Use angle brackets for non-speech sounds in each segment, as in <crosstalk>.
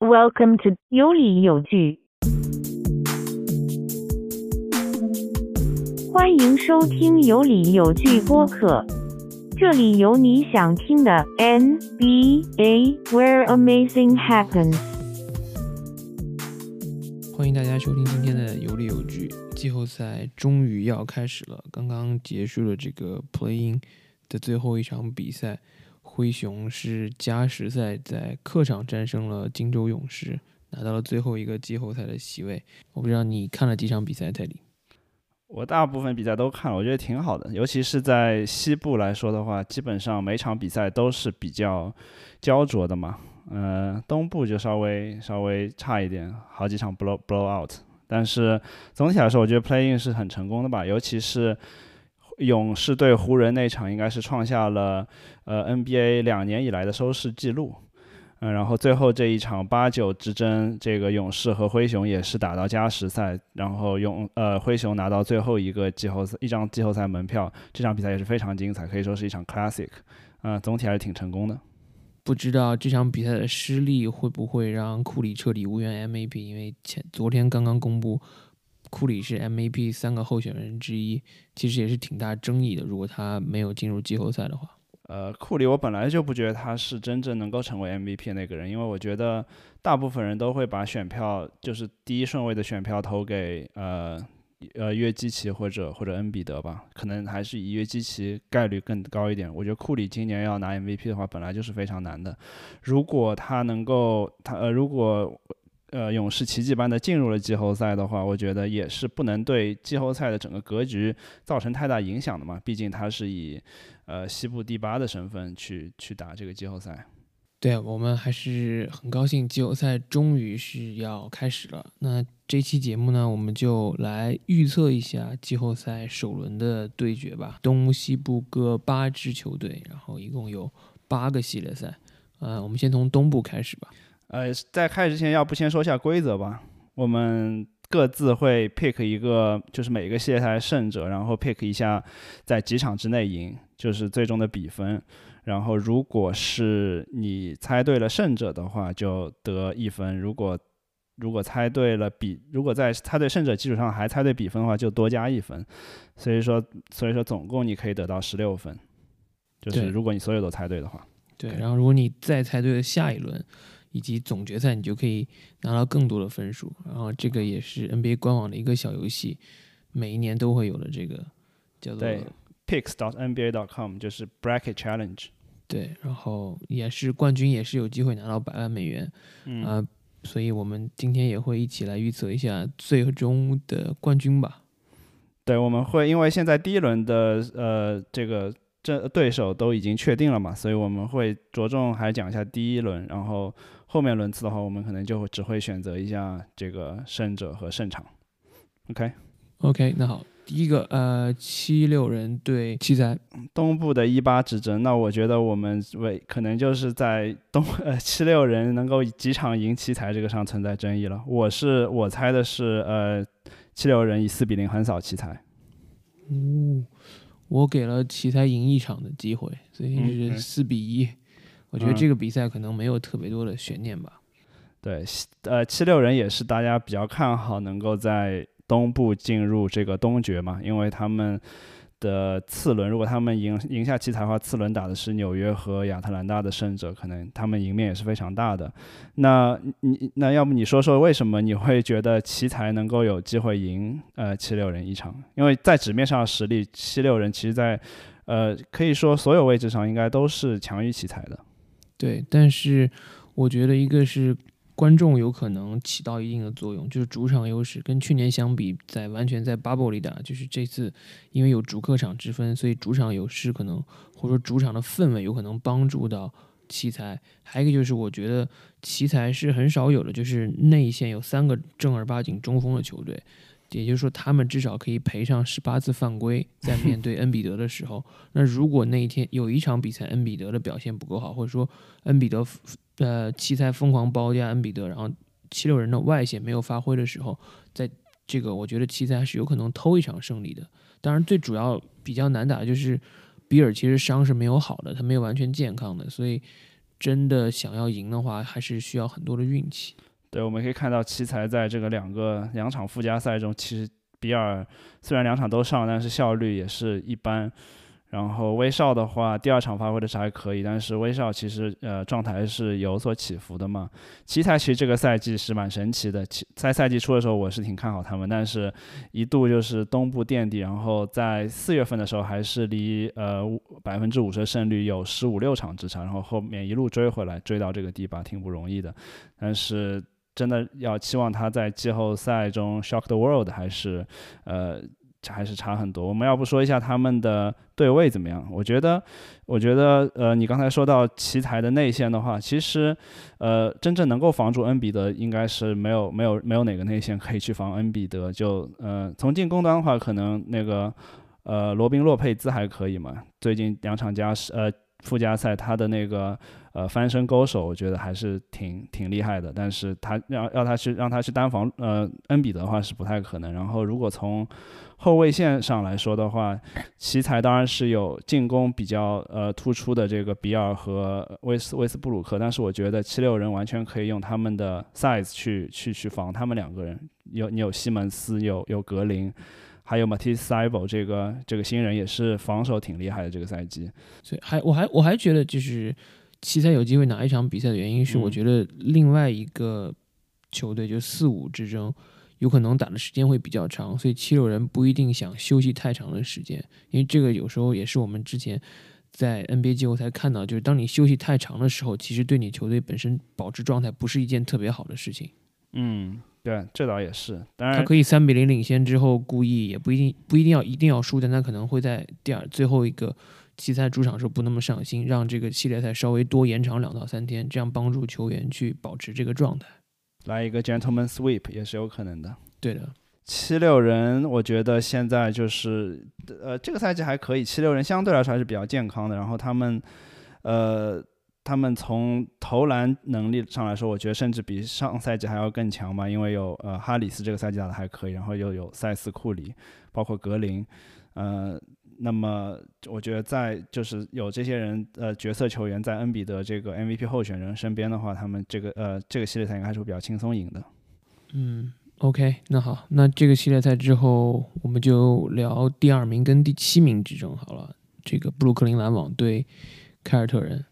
Welcome to 有理有据，欢迎收听有理有据播客，这里有你想听的 NBA where amazing happens。欢迎大家收听今天的有理有据。季后赛终于要开始了，刚刚结束了这个 Playing 的最后一场比赛。灰熊是加时赛在客场战胜了金州勇士，拿到了最后一个季后赛的席位。我不知道你看了几场比赛，泰迪？我大部分比赛都看了，我觉得挺好的。尤其是在西部来说的话，基本上每场比赛都是比较焦灼的嘛。嗯，东部就稍微稍微差一点，好几场 blow blow out。但是总体来说，我觉得 playing 是很成功的吧，尤其是。勇士对湖人那场应该是创下了呃 NBA 两年以来的收视记录，嗯，然后最后这一场八九之争，这个勇士和灰熊也是打到加时赛，然后勇呃灰熊拿到最后一个季后赛一张季后赛门票，这场比赛也是非常精彩，可以说是一场 classic，嗯，总体还是挺成功的。不知道这场比赛的失利会不会让库里彻底无缘 MVP，因为前昨天刚刚公布。库里是 MVP 三个候选人之一，其实也是挺大争议的。如果他没有进入季后赛的话，呃，库里我本来就不觉得他是真正能够成为 MVP 那个人，因为我觉得大部分人都会把选票，就是第一顺位的选票投给呃呃约基奇或者或者恩比德吧，可能还是以约基奇概率更高一点。我觉得库里今年要拿 MVP 的话，本来就是非常难的。如果他能够，他呃如果。呃，勇士奇迹般的进入了季后赛的话，我觉得也是不能对季后赛的整个格局造成太大影响的嘛。毕竟他是以呃西部第八的身份去去打这个季后赛。对我们还是很高兴，季后赛终于是要开始了。那这期节目呢，我们就来预测一下季后赛首轮的对决吧。东西部各八支球队，然后一共有八个系列赛。呃，我们先从东部开始吧。呃，在开始之前，要不先说一下规则吧。我们各自会 pick 一个，就是每个系列赛胜者，然后 pick 一下在几场之内赢，就是最终的比分。然后，如果是你猜对了胜者的话，就得一分；如果如果猜对了比，如果在猜对胜者基础上还猜对比分的话，就多加一分。所以说，所以说总共你可以得到十六分，就是如果你所有都猜对的话。对，然后如果你再猜对了下一轮。以及总决赛，你就可以拿到更多的分数。然后这个也是 NBA 官网的一个小游戏，每一年都会有的这个叫做 picks.nba.com，就是 bracket challenge。对，然后也是冠军也是有机会拿到百万美元。嗯，所以我们今天也会一起来预测一下最终的冠军吧。对，我们会因为现在第一轮的呃这个。这对手都已经确定了嘛，所以我们会着重还讲一下第一轮，然后后面轮次的话，我们可能就只会选择一下这个胜者和胜场。OK，OK，那好，第一个呃七六人对奇才，东部的一八之争，那我觉得我们为可能就是在东呃七六人能够几场赢奇才这个上存在争议了。我是我猜的是呃七六人以四比零横扫奇才。哦。我给了奇才赢一场的机会，所以是四比一。我觉得这个比赛可能没有特别多的悬念吧。对，呃，七六人也是大家比较看好能够在东部进入这个东决嘛，因为他们。的次轮，如果他们赢赢下奇才的话，次轮打的是纽约和亚特兰大的胜者，可能他们赢面也是非常大的。那你那要不你说说为什么你会觉得奇才能够有机会赢呃七六人一场？因为在纸面上的实力，七六人其实在呃可以说所有位置上应该都是强于奇才的。对，但是我觉得一个是。观众有可能起到一定的作用，就是主场优势跟去年相比，在完全在 bubble 里打，就是这次因为有主客场之分，所以主场优势可能或者说主场的氛围有可能帮助到奇才。还有一个就是我觉得奇才是很少有的，就是内线有三个正儿八经中锋的球队，也就是说他们至少可以赔上十八次犯规，在面对恩比德的时候。那如果那一天有一场比赛恩比德的表现不够好，或者说恩比德。呃，奇才疯狂包夹恩比德，然后七六人的外线没有发挥的时候，在这个我觉得奇才是有可能偷一场胜利的。当然，最主要比较难打的就是比尔，其实伤是没有好的，他没有完全健康的，所以真的想要赢的话，还是需要很多的运气。对，我们可以看到奇才在这个两个两场附加赛中，其实比尔虽然两场都上，但是效率也是一般。然后威少的话，第二场发挥的是还可以，但是威少其实呃状态是有所起伏的嘛。奇才其实这个赛季是蛮神奇的，在赛季初的时候我是挺看好他们，但是一度就是东部垫底，然后在四月份的时候还是离呃百分之五十的胜率有十五六场之差，然后后面一路追回来，追到这个第八，挺不容易的。但是真的要期望他在季后赛中 shock the world，还是呃。还是差很多。我们要不说一下他们的对位怎么样？我觉得，我觉得，呃，你刚才说到奇才的内线的话，其实，呃，真正能够防住恩比德，应该是没有没有没有哪个内线可以去防恩比德。就，呃，从进攻端的话，可能那个，呃，罗宾洛佩兹还可以嘛。最近两场加时，呃，附加赛他的那个。呃，翻身勾手，我觉得还是挺挺厉害的。但是他要要他去让他去单防呃恩比德的话是不太可能。然后如果从后卫线上来说的话，奇才当然是有进攻比较呃突出的这个比尔和威斯威斯布鲁克，但是我觉得七六人完全可以用他们的 size 去去去防他们两个人。有你有西蒙斯，有有格林，还有 Matisse c y b e 这个这个新人也是防守挺厉害的这个赛季。所以还我还我还觉得就是。奇才有机会拿一场比赛的原因是，我觉得另外一个球队就四五之争，有可能打的时间会比较长，所以七六人不一定想休息太长的时间，因为这个有时候也是我们之前在 NBA 季后赛看到，就是当你休息太长的时候，其实对你球队本身保持状态不是一件特别好的事情。嗯，对，这倒也是。当然，他可以三比零领先之后故意也不一定不一定要一定要输，但他可能会在第二最后一个。季赛主场时候不那么上心，让这个系列赛稍微多延长两到三天，这样帮助球员去保持这个状态。来一个 gentleman sweep 也是有可能的。对的，七六人，我觉得现在就是呃这个赛季还可以，七六人相对来说还是比较健康的。然后他们呃他们从投篮能力上来说，我觉得甚至比上赛季还要更强嘛，因为有呃哈里斯这个赛季打的还可以，然后又有塞斯库里，包括格林，呃。那么，我觉得在就是有这些人呃角色球员在恩比德这个 MVP 候选人身边的话，他们这个呃这个系列赛应该还是会比较轻松赢的。嗯，OK，那好，那这个系列赛之后，我们就聊第二名跟第七名之争好了。这个布鲁克林篮网对凯尔特人，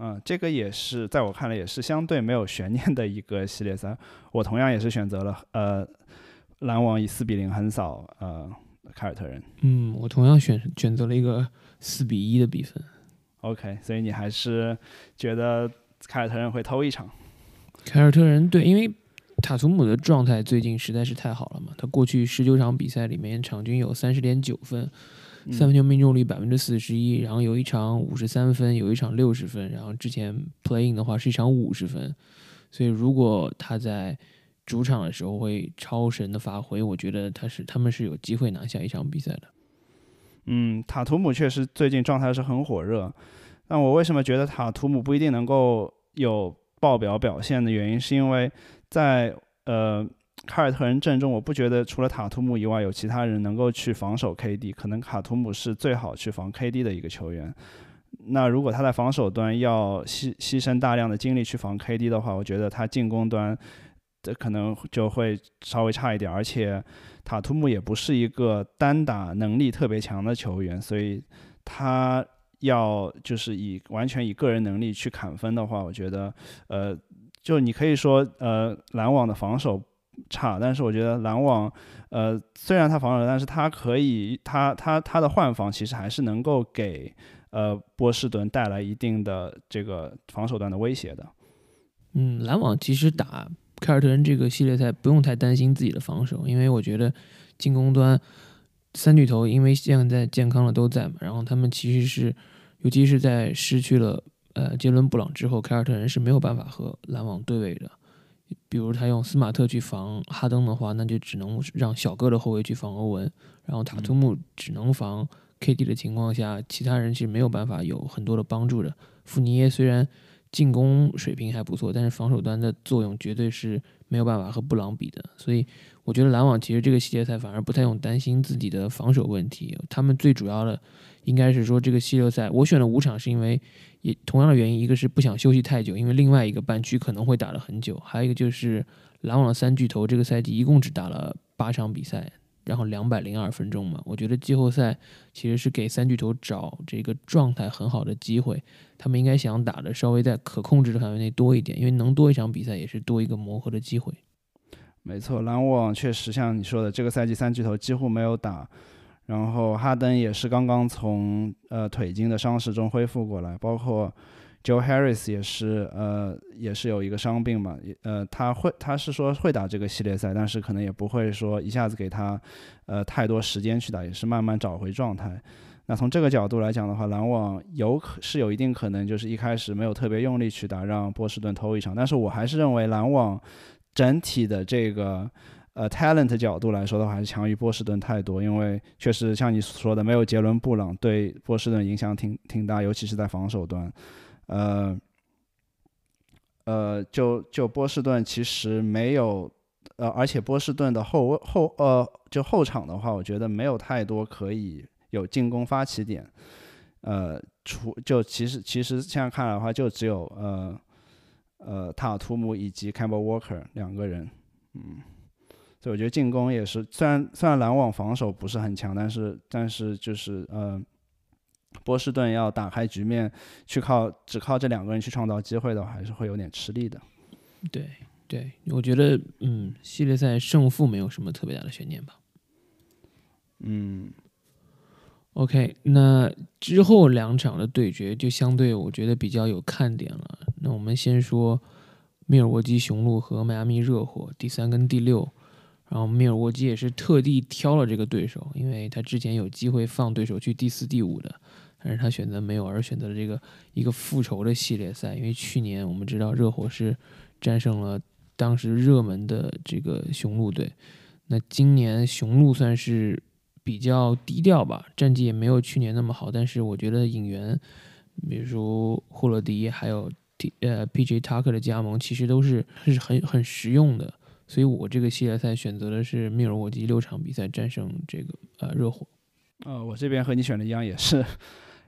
嗯，这个也是在我看来也是相对没有悬念的一个系列赛。我同样也是选择了呃篮网以四比零横扫呃。凯尔特人，嗯，我同样选选择了一个四比一的比分。OK，所以你还是觉得凯尔特人会偷一场？凯尔特人对，因为塔图姆的状态最近实在是太好了嘛。他过去十九场比赛里面，场均有三十点九分，三分球命中率百分之四十一，然后有一场五十三分，有一场六十分，然后之前 playing 的话是一场五十分。所以如果他在主场的时候会超神的发挥，我觉得他是他们是有机会拿下一场比赛的。嗯，塔图姆确实最近状态是很火热，但我为什么觉得塔图姆不一定能够有爆表表现的原因，是因为在呃凯尔特人阵中，我不觉得除了塔图姆以外有其他人能够去防守 KD，可能卡图姆是最好去防 KD 的一个球员。那如果他在防守端要牺牺牲大量的精力去防 KD 的话，我觉得他进攻端。这可能就会稍微差一点，而且塔图姆也不是一个单打能力特别强的球员，所以他要就是以完全以个人能力去砍分的话，我觉得，呃，就你可以说，呃，篮网的防守差，但是我觉得篮网，呃，虽然他防守，但是他可以，他他他的换防其实还是能够给呃波士顿带来一定的这个防守端的威胁的。嗯，篮网其实打。凯尔特人这个系列赛不用太担心自己的防守，因为我觉得进攻端三巨头因为现在健康了都在嘛，然后他们其实是，尤其是在失去了呃杰伦布朗之后，凯尔特人是没有办法和篮网对位的。比如他用斯马特去防哈登的话，那就只能让小个的后卫去防欧文，然后塔图姆只能防 KD 的情况下，其他人其实没有办法有很多的帮助的。富尼耶虽然。进攻水平还不错，但是防守端的作用绝对是没有办法和布朗比的。所以我觉得篮网其实这个系列赛反而不太用担心自己的防守问题。他们最主要的应该是说这个系列赛，我选了五场是因为也同样的原因，一个是不想休息太久，因为另外一个半区可能会打了很久，还有一个就是篮网的三巨头这个赛季一共只打了八场比赛。然后两百零二分钟嘛，我觉得季后赛其实是给三巨头找这个状态很好的机会，他们应该想打的稍微在可控制的范围内多一点，因为能多一场比赛也是多一个磨合的机会。没错，篮网确实像你说的，这个赛季三巨头几乎没有打，然后哈登也是刚刚从呃腿筋的伤势中恢复过来，包括。Joe Harris 也是，呃，也是有一个伤病嘛，呃，他会，他是说会打这个系列赛，但是可能也不会说一下子给他，呃，太多时间去打，也是慢慢找回状态。那从这个角度来讲的话，篮网有可是有一定可能就是一开始没有特别用力去打，让波士顿偷一场。但是我还是认为篮网整体的这个，呃，talent 角度来说的话，还是强于波士顿太多，因为确实像你说的，没有杰伦布朗对波士顿影响挺挺大，尤其是在防守端。呃，呃，就就波士顿其实没有，呃，而且波士顿的后后呃，就后场的话，我觉得没有太多可以有进攻发起点，呃，除就其实其实现在看来的话，就只有呃呃塔图姆以及 Campbell Walker 两个人，嗯，所以我觉得进攻也是，虽然虽然篮网防守不是很强，但是但是就是呃。波士顿要打开局面，去靠只靠这两个人去创造机会的话，还是会有点吃力的。对对，我觉得嗯，系列赛胜负没有什么特别大的悬念吧。嗯，OK，那之后两场的对决就相对我觉得比较有看点了。那我们先说密尔沃基雄鹿和迈阿密热火第三跟第六，然后密尔沃基也是特地挑了这个对手，因为他之前有机会放对手去第四、第五的。但是他选择没有，而选择了这个一个复仇的系列赛，因为去年我们知道热火是战胜了当时热门的这个雄鹿队，那今年雄鹿算是比较低调吧，战绩也没有去年那么好，但是我觉得引援，比如霍勒迪还有 T 呃 PJ Tucker 的加盟，其实都是是很很实用的，所以我这个系列赛选择的是密尔沃基六场比赛战胜这个呃热火，呃，我这边和你选的一样，也是。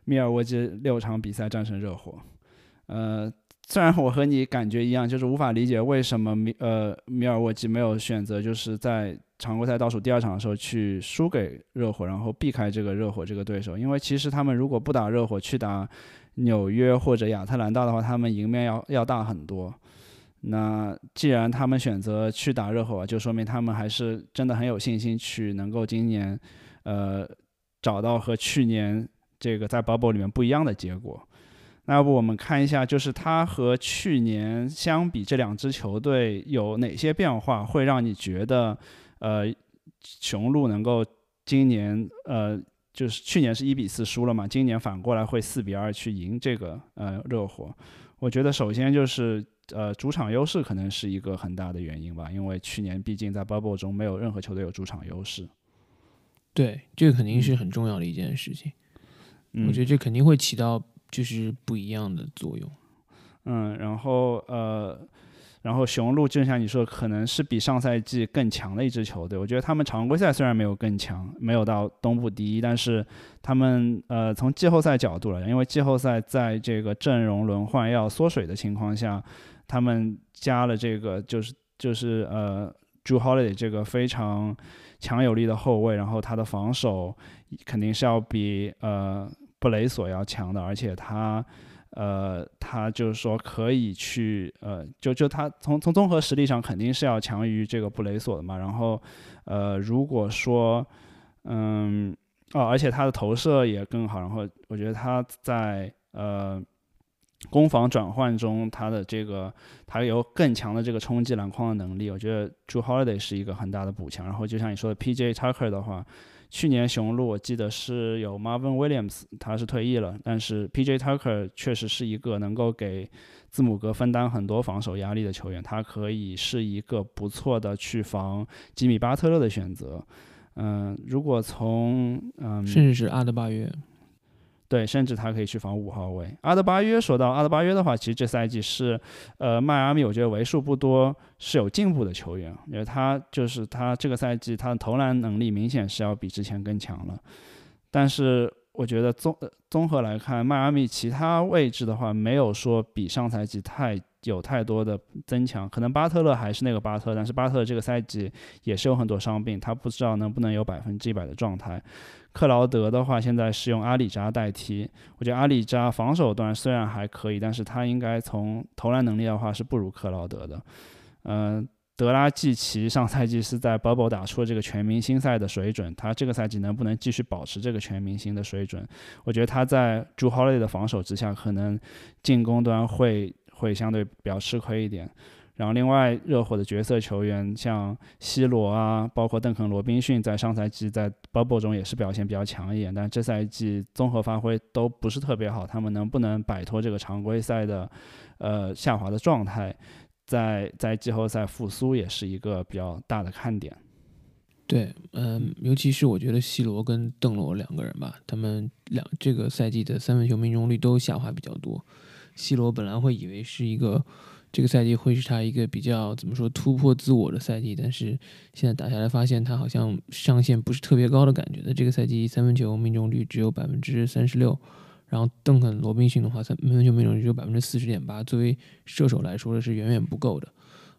密尔沃基六场比赛战胜热火，呃，虽然我和你感觉一样，就是无法理解为什么米呃米尔沃基没有选择就是在常规赛倒数第二场的时候去输给热火，然后避开这个热火这个对手，因为其实他们如果不打热火，去打纽约或者亚特兰大的话，他们赢面要要大很多。那既然他们选择去打热火，就说明他们还是真的很有信心去能够今年呃找到和去年。这个在 bubble 里面不一样的结果，那要不我们看一下，就是它和去年相比，这两支球队有哪些变化，会让你觉得，呃，雄鹿能够今年，呃，就是去年是一比四输了嘛，今年反过来会四比二去赢这个呃热火。我觉得首先就是呃主场优势可能是一个很大的原因吧，因为去年毕竟在 bubble 中没有任何球队有主场优势。对，这个肯定是很重要的一件事情。我觉得这肯定会起到就是不一样的作用，嗯，然后呃，然后雄鹿就像你说，可能是比上赛季更强的一支球队。我觉得他们常规赛虽然没有更强，没有到东部第一，但是他们呃从季后赛角度来讲，因为季后赛在这个阵容轮换要缩水的情况下，他们加了这个就是就是呃，Drew Holiday 这个非常强有力的后卫，然后他的防守肯定是要比呃。布雷索要强的，而且他，呃，他就是说可以去，呃，就就他从从综合实力上肯定是要强于这个布雷索的嘛。然后，呃，如果说，嗯，哦，而且他的投射也更好。然后，我觉得他在呃攻防转换中，他的这个他有更强的这个冲击篮筐的能力。我觉得朱 Holiday 是一个很大的补强。然后，就像你说的，P.J. Tucker 的话。去年雄鹿我记得是有 Marvin Williams，他是退役了，但是 P.J. Tucker 确实是一个能够给字母哥分担很多防守压力的球员，他可以是一个不错的去防吉米巴特勒的选择。嗯，如果从嗯，甚至是阿德巴约，对，甚至他可以去防五号位。阿德巴约说到阿德巴约的话，其实这赛季是，呃，迈阿密我觉得为数不多是有进步的球员，因为他就是他这个赛季他的投篮能力明显是要比之前更强了。但是我觉得综综合来看，迈阿密其他位置的话，没有说比上赛季太有太多的增强。可能巴特勒还是那个巴特，但是巴特勒这个赛季也是有很多伤病，他不知道能不能有百分之一百的状态。克劳德的话，现在是用阿里扎代替。我觉得阿里扎防守端虽然还可以，但是他应该从投篮能力的话是不如克劳德的。嗯，德拉季奇上赛季是在 Bubble 打出了这个全明星赛的水准，他这个赛季能不能继续保持这个全明星的水准？我觉得他在 Drew Holiday 的防守之下，可能进攻端会会相对比较吃亏一点。然后，另外热火的角色球员像西罗啊，包括邓肯·罗宾逊，在上赛季在 Bubble 中也是表现比较强一点，但这赛季综合发挥都不是特别好。他们能不能摆脱这个常规赛的呃下滑的状态，在在季后赛复苏也是一个比较大的看点。对，嗯，尤其是我觉得西罗跟邓罗两个人吧，他们两这个赛季的三分球命中率都下滑比较多。西罗本来会以为是一个。这个赛季会是他一个比较怎么说突破自我的赛季，但是现在打下来发现他好像上限不是特别高的感觉。那这个赛季三分球命中率只有百分之三十六，然后邓肯·罗宾逊的话三分球命中率只有百分之四十点八，作为射手来说的是远远不够的。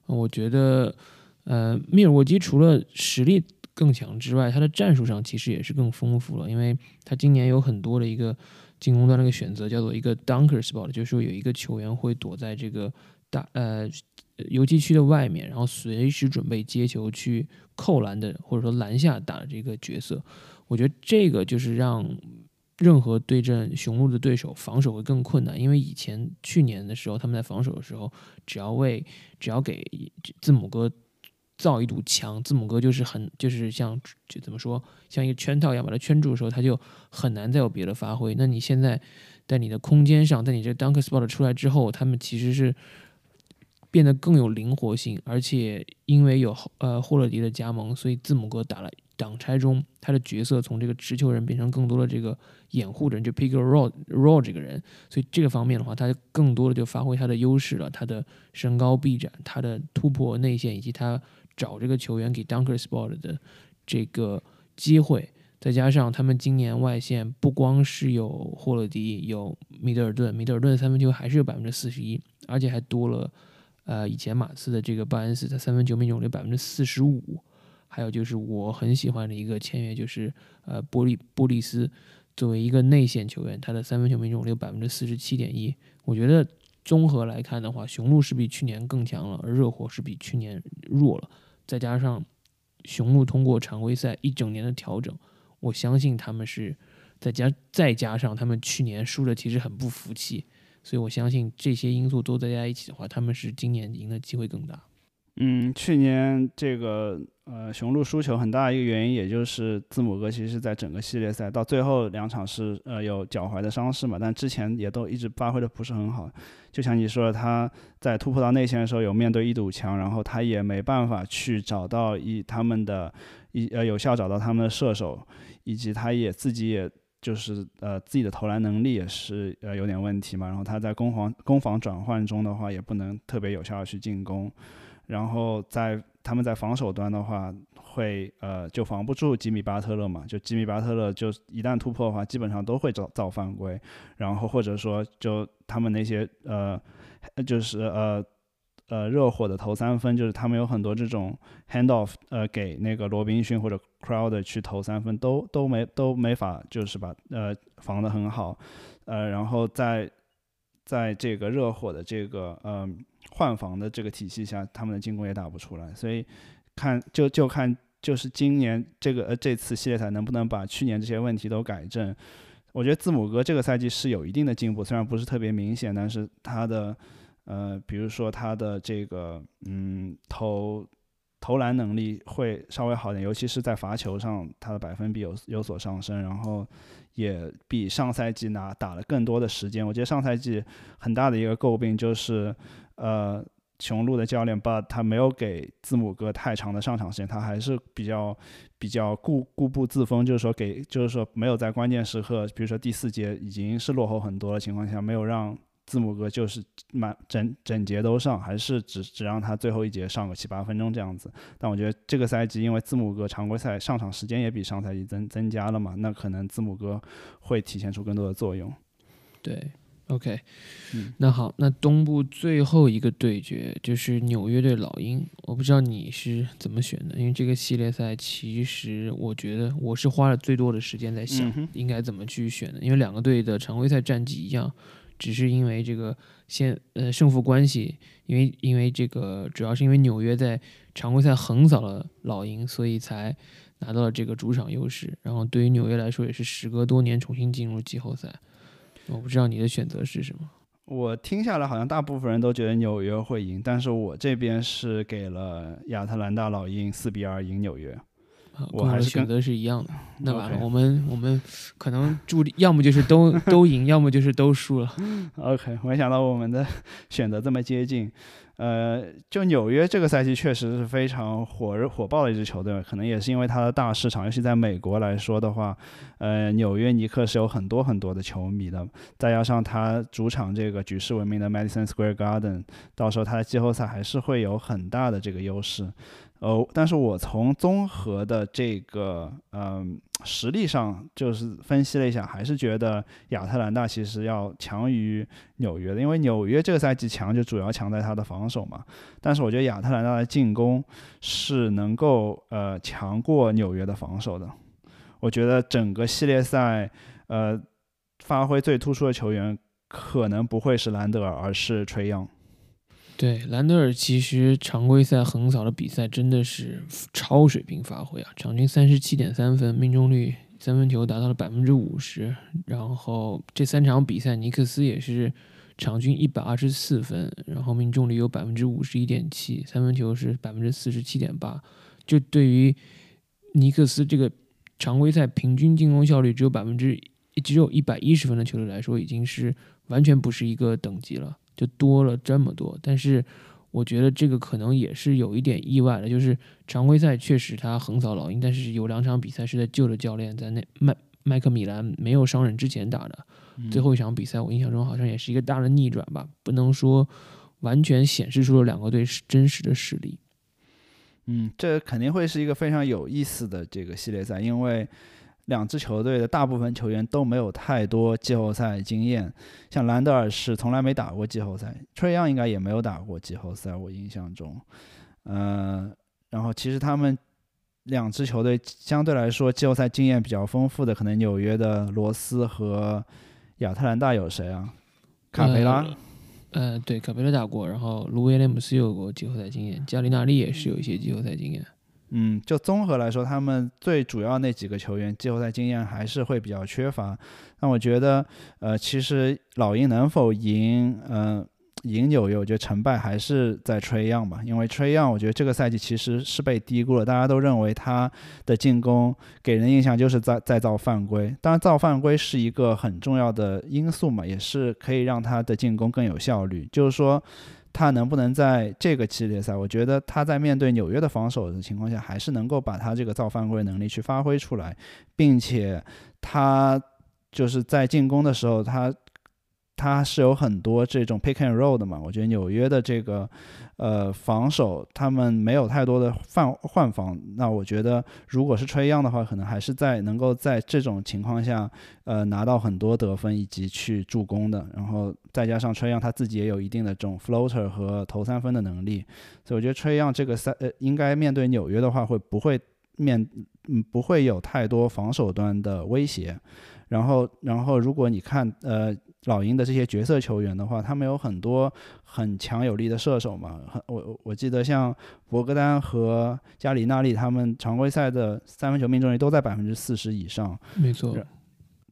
我觉得，呃，密尔沃基除了实力更强之外，他的战术上其实也是更丰富了，因为他今年有很多的一个进攻端的一个选择，叫做一个 dunker spot，就是说有一个球员会躲在这个。打呃游击区的外面，然后随时准备接球去扣篮的，或者说篮下打的这个角色，我觉得这个就是让任何对阵雄鹿的对手防守会更困难。因为以前去年的时候，他们在防守的时候，只要为只要给字母哥造一堵墙，字母哥就是很就是像就怎么说，像一个圈套一样把它圈住的时候，他就很难再有别的发挥。那你现在在你的空间上，在你这 dunk spot 出来之后，他们其实是。变得更有灵活性，而且因为有呃霍勒迪的加盟，所以字母哥打了挡拆中，他的角色从这个持球人变成更多的这个掩护人，就 pick roll roll 这个人，所以这个方面的话，他更多的就发挥他的优势了，他的身高臂展，他的突破内线，以及他找这个球员给 dunker Sport 的这个机会，再加上他们今年外线不光是有霍勒迪，有米德尔顿，米德尔顿三分球还是有百分之四十一，而且还多了。呃，以前马刺的这个鲍恩斯，他三分球命中率百分之四十五，还有就是我很喜欢的一个签约，就是呃波利波利斯，作为一个内线球员，他的三分球命中率百分之四十七点一。我觉得综合来看的话，雄鹿是比去年更强了，而热火是比去年弱了。再加上雄鹿通过常规赛一整年的调整，我相信他们是再加再加上他们去年输的其实很不服气。所以我相信这些因素都在在一起的话，他们是今年赢的机会更大。嗯，去年这个呃雄鹿输球很大一个原因，也就是字母哥其实在整个系列赛到最后两场是呃有脚踝的伤势嘛，但之前也都一直发挥的不是很好。就像你说的，他在突破到内线的时候有面对一堵墙，然后他也没办法去找到一他们的一呃有效找到他们的射手，以及他也自己也。就是呃自己的投篮能力也是呃有点问题嘛，然后他在攻防攻防转换中的话也不能特别有效的去进攻，然后在他们在防守端的话会呃就防不住吉米巴特勒嘛，就吉米巴特勒就一旦突破的话基本上都会造造犯规，然后或者说就他们那些呃就是呃。呃，热火的投三分就是他们有很多这种 hand off，呃，给那个罗宾逊或者 Crowd 去投三分，都都没都没法就是把呃防得很好，呃，然后在在这个热火的这个呃换防的这个体系下，他们的进攻也打不出来，所以看就就看就是今年这个呃这次系列赛能不能把去年这些问题都改正。我觉得字母哥这个赛季是有一定的进步，虽然不是特别明显，但是他的。呃，比如说他的这个，嗯，投投篮能力会稍微好点，尤其是在罚球上，他的百分比有有所上升，然后也比上赛季拿打了更多的时间。我觉得上赛季很大的一个诟病就是，呃，雄鹿的教练把他没有给字母哥太长的上场时间，他还是比较比较固固步自封，就是说给就是说没有在关键时刻，比如说第四节已经是落后很多的情况下，没有让字母哥就是满整整节都上，还是只只让他最后一节上个七八分钟这样子。但我觉得这个赛季因为字母哥常规赛上场时间也比上赛季增增加了嘛，那可能字母哥会体现出更多的作用。对，OK，嗯那好，那东部最后一个对决就是纽约对老鹰，我不知道你是怎么选的，因为这个系列赛其实我觉得我是花了最多的时间在想应该怎么去选的，因为两个队的常规赛战绩一样，只是因为这个现呃胜负关系，因为因为这个主要是因为纽约在常规赛横扫了老鹰，所以才拿到了这个主场优势，然后对于纽约来说也是时隔多年重新进入季后赛。我不知道你的选择是什么。我听下来，好像大部分人都觉得纽约会赢，但是我这边是给了亚特兰大老鹰四比二赢纽约。啊，我还是选择是一样的。那完了我们我们可能注定要么就是都 <laughs> 都赢，要么就是都输了。OK，没想到我们的 <laughs> 选择这么接近。呃，就纽约这个赛季确实是非常火热火爆的一支球队，可能也是因为它的大市场，尤其在美国来说的话，呃，纽约尼克是有很多很多的球迷的，再加上它主场这个举世闻名的 Madison Square Garden，到时候它的季后赛还是会有很大的这个优势。呃，但是我从综合的这个嗯、实力上，就是分析了一下，还是觉得亚特兰大其实要强于纽约的，因为纽约这个赛季强就主要强在它的防守嘛。但是我觉得亚特兰大的进攻是能够呃强过纽约的防守的。我觉得整个系列赛呃发挥最突出的球员可能不会是兰德尔，而是垂杨。对，兰德尔其实常规赛横扫的比赛真的是超水平发挥啊，场均三十七点三分，命中率三分球达到了百分之五十。然后这三场比赛，尼克斯也是场均一百二十四分，然后命中率有百分之五十一点七，三分球是百分之四十七点八。就对于尼克斯这个常规赛平均进攻效率只有百分之只有一百一十分的球队来说，已经是完全不是一个等级了。就多了这么多。但是我觉得这个可能也是有一点意外的，就是常规赛确实他横扫老鹰，但是有两场比赛是在旧的教练在那麦麦克米兰没有伤人之前打的。最后一场比赛，我印象中好像也是一个大的逆转吧，不能说完全显示出了两个队是真实的实力。嗯，这肯定会是一个非常有意思的这个系列赛，因为两支球队的大部分球员都没有太多季后赛经验。像兰德尔是从来没打过季后赛，崔杨应该也没有打过季后赛，我印象中。呃，然后其实他们两支球队相对来说季后赛经验比较丰富的，可能纽约的罗斯和亚特兰大有谁啊？卡佩拉。呃呃，对，卡佩拉打过，然后卢威廉姆斯有过季后赛经验，加里纳利也是有一些季后赛经验。嗯，就综合来说，他们最主要那几个球员季后赛经验还是会比较缺乏。那我觉得，呃，其实老鹰能否赢，嗯、赢纽约，我觉得成败还是在吹样吧。因为吹样，我觉得这个赛季其实是被低估了，大家都认为他的进攻给人印象就是在在造犯规。当然，造犯规是一个很重要的因素嘛，也是可以让他的进攻更有效率。就是说。他能不能在这个系列赛？我觉得他在面对纽约的防守的情况下，还是能够把他这个造犯规能力去发挥出来，并且他就是在进攻的时候，他他是有很多这种 pick and roll 的嘛。我觉得纽约的这个呃防守，他们没有太多的换换防。那我觉得如果是吹样的话，可能还是在能够在这种情况下，呃拿到很多得分以及去助攻的。然后再加上吹样他自己也有一定的这种 floater 和投三分的能力，所以我觉得吹样这个三呃应该面对纽约的话，会不会面嗯不会有太多防守端的威胁。然后然后如果你看呃老鹰的这些角色球员的话，他们有很多很强有力的射手嘛。很我我记得像博格丹和加里纳利他们常规赛的三分球命中率都在百分之四十以上。没错，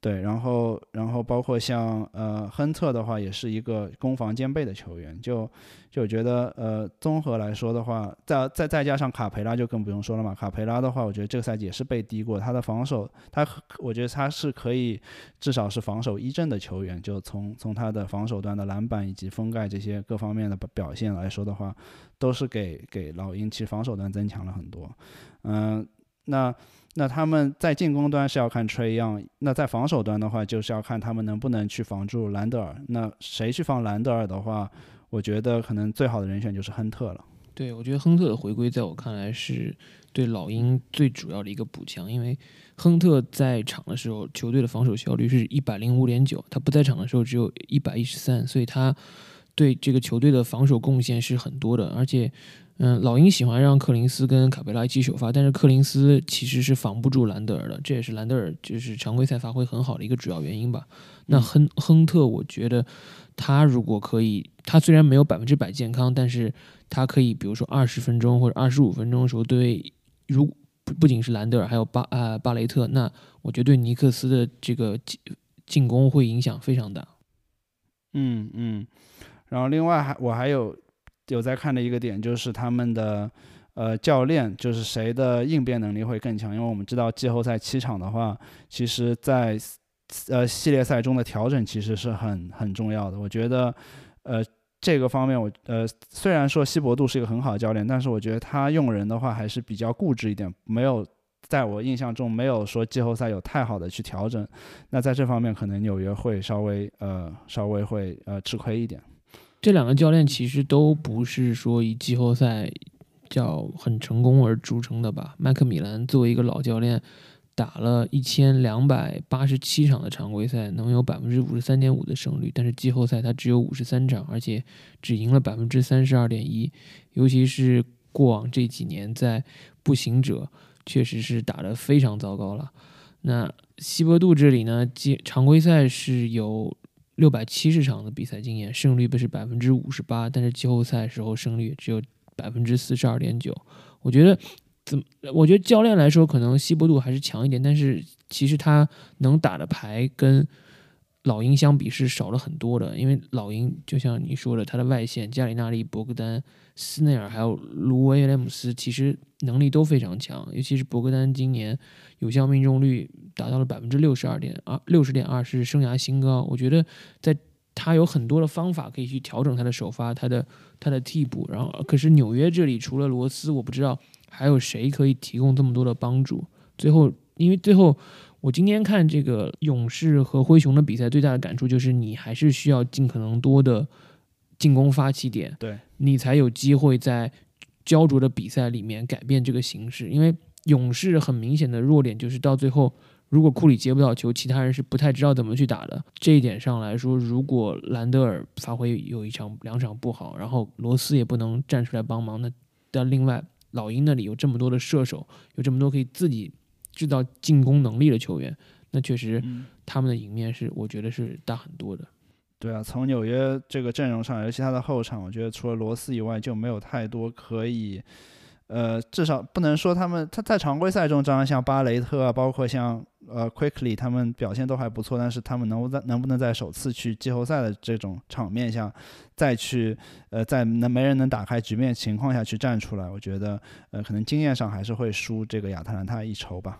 对，然后然后包括像呃亨特的话，也是一个攻防兼备的球员，就就觉得呃综合来说的话，再再再加上卡培拉就更不用说了嘛。卡培拉的话，我觉得这个赛季也是被低过，他的防守，他我觉得他是可以至少是防守一阵的球员，就从从他的防守端的篮板以及封盖这些各方面的表现来说的话，都是给给老鹰其实防守端增强了很多。嗯，那。那他们在进攻端是要看 Trey Young，那在防守端的话，就是要看他们能不能去防住兰德尔。那谁去防兰德尔的话，我觉得可能最好的人选就是亨特了。对，我觉得亨特的回归在我看来是对老鹰最主要的一个补强，因为亨特在场的时候，球队的防守效率是一百零五点九，他不在场的时候只有一百一十三，所以他对这个球队的防守贡献是很多的，而且。嗯，老鹰喜欢让克林斯跟卡佩拉一起首发，但是克林斯其实是防不住兰德尔的，这也是兰德尔就是常规赛发挥很好的一个主要原因吧。那亨亨特，我觉得他如果可以，他虽然没有百分之百健康，但是他可以，比如说二十分钟或者二十五分钟的时候，对，如不不仅是兰德尔，还有巴啊巴雷特，那我觉得对尼克斯的这个进进攻会影响非常大。嗯嗯，然后另外还我还有。有在看的一个点就是他们的呃教练，就是谁的应变能力会更强？因为我们知道季后赛七场的话，其实在呃系列赛中的调整其实是很很重要的。我觉得呃这个方面，我呃虽然说西伯杜是一个很好的教练，但是我觉得他用人的话还是比较固执一点，没有在我印象中没有说季后赛有太好的去调整。那在这方面，可能纽约会稍微呃稍微会呃吃亏一点。这两个教练其实都不是说以季后赛叫很成功而著称的吧？麦克米兰作为一个老教练，打了一千两百八十七场的常规赛，能有百分之五十三点五的胜率，但是季后赛他只有五十三场，而且只赢了百分之三十二点一。尤其是过往这几年在步行者，确实是打得非常糟糕了。那西伯杜这里呢，季常规赛是有。六百七十场的比赛经验，胜率不是百分之五十八，但是季后赛时候胜率只有百分之四十二点九。我觉得，怎么？我觉得教练来说，可能稀薄度还是强一点，但是其实他能打的牌跟老鹰相比是少了很多的。因为老鹰就像你说的，他的外线加里纳利、博格丹、斯内尔还有卢威廉姆斯，其实能力都非常强，尤其是博格丹今年有效命中率。达到了百分之六十二点二，六十点二是生涯新高。我觉得在他有很多的方法可以去调整他的首发，他的他的替补。然后，可是纽约这里除了罗斯，我不知道还有谁可以提供这么多的帮助。最后，因为最后我今天看这个勇士和灰熊的比赛，最大的感触就是你还是需要尽可能多的进攻发起点，对你才有机会在焦灼的比赛里面改变这个形势。因为勇士很明显的弱点就是到最后。如果库里接不到球，其他人是不太知道怎么去打的。这一点上来说，如果兰德尔发挥有一场、两场不好，然后罗斯也不能站出来帮忙，那但另外老鹰那里有这么多的射手，有这么多可以自己制造进攻能力的球员，那确实他们的赢面是我觉得是大很多的。对啊，从纽约这个阵容上，尤其他的后场，我觉得除了罗斯以外，就没有太多可以。呃，至少不能说他们他在常规赛中，当然像巴雷特啊，包括像呃 Quickly，他们表现都还不错。但是他们能在能不能在首次去季后赛的这种场面下，再去呃在能没人能打开局面情况下去站出来，我觉得呃可能经验上还是会输这个亚特兰大一筹吧。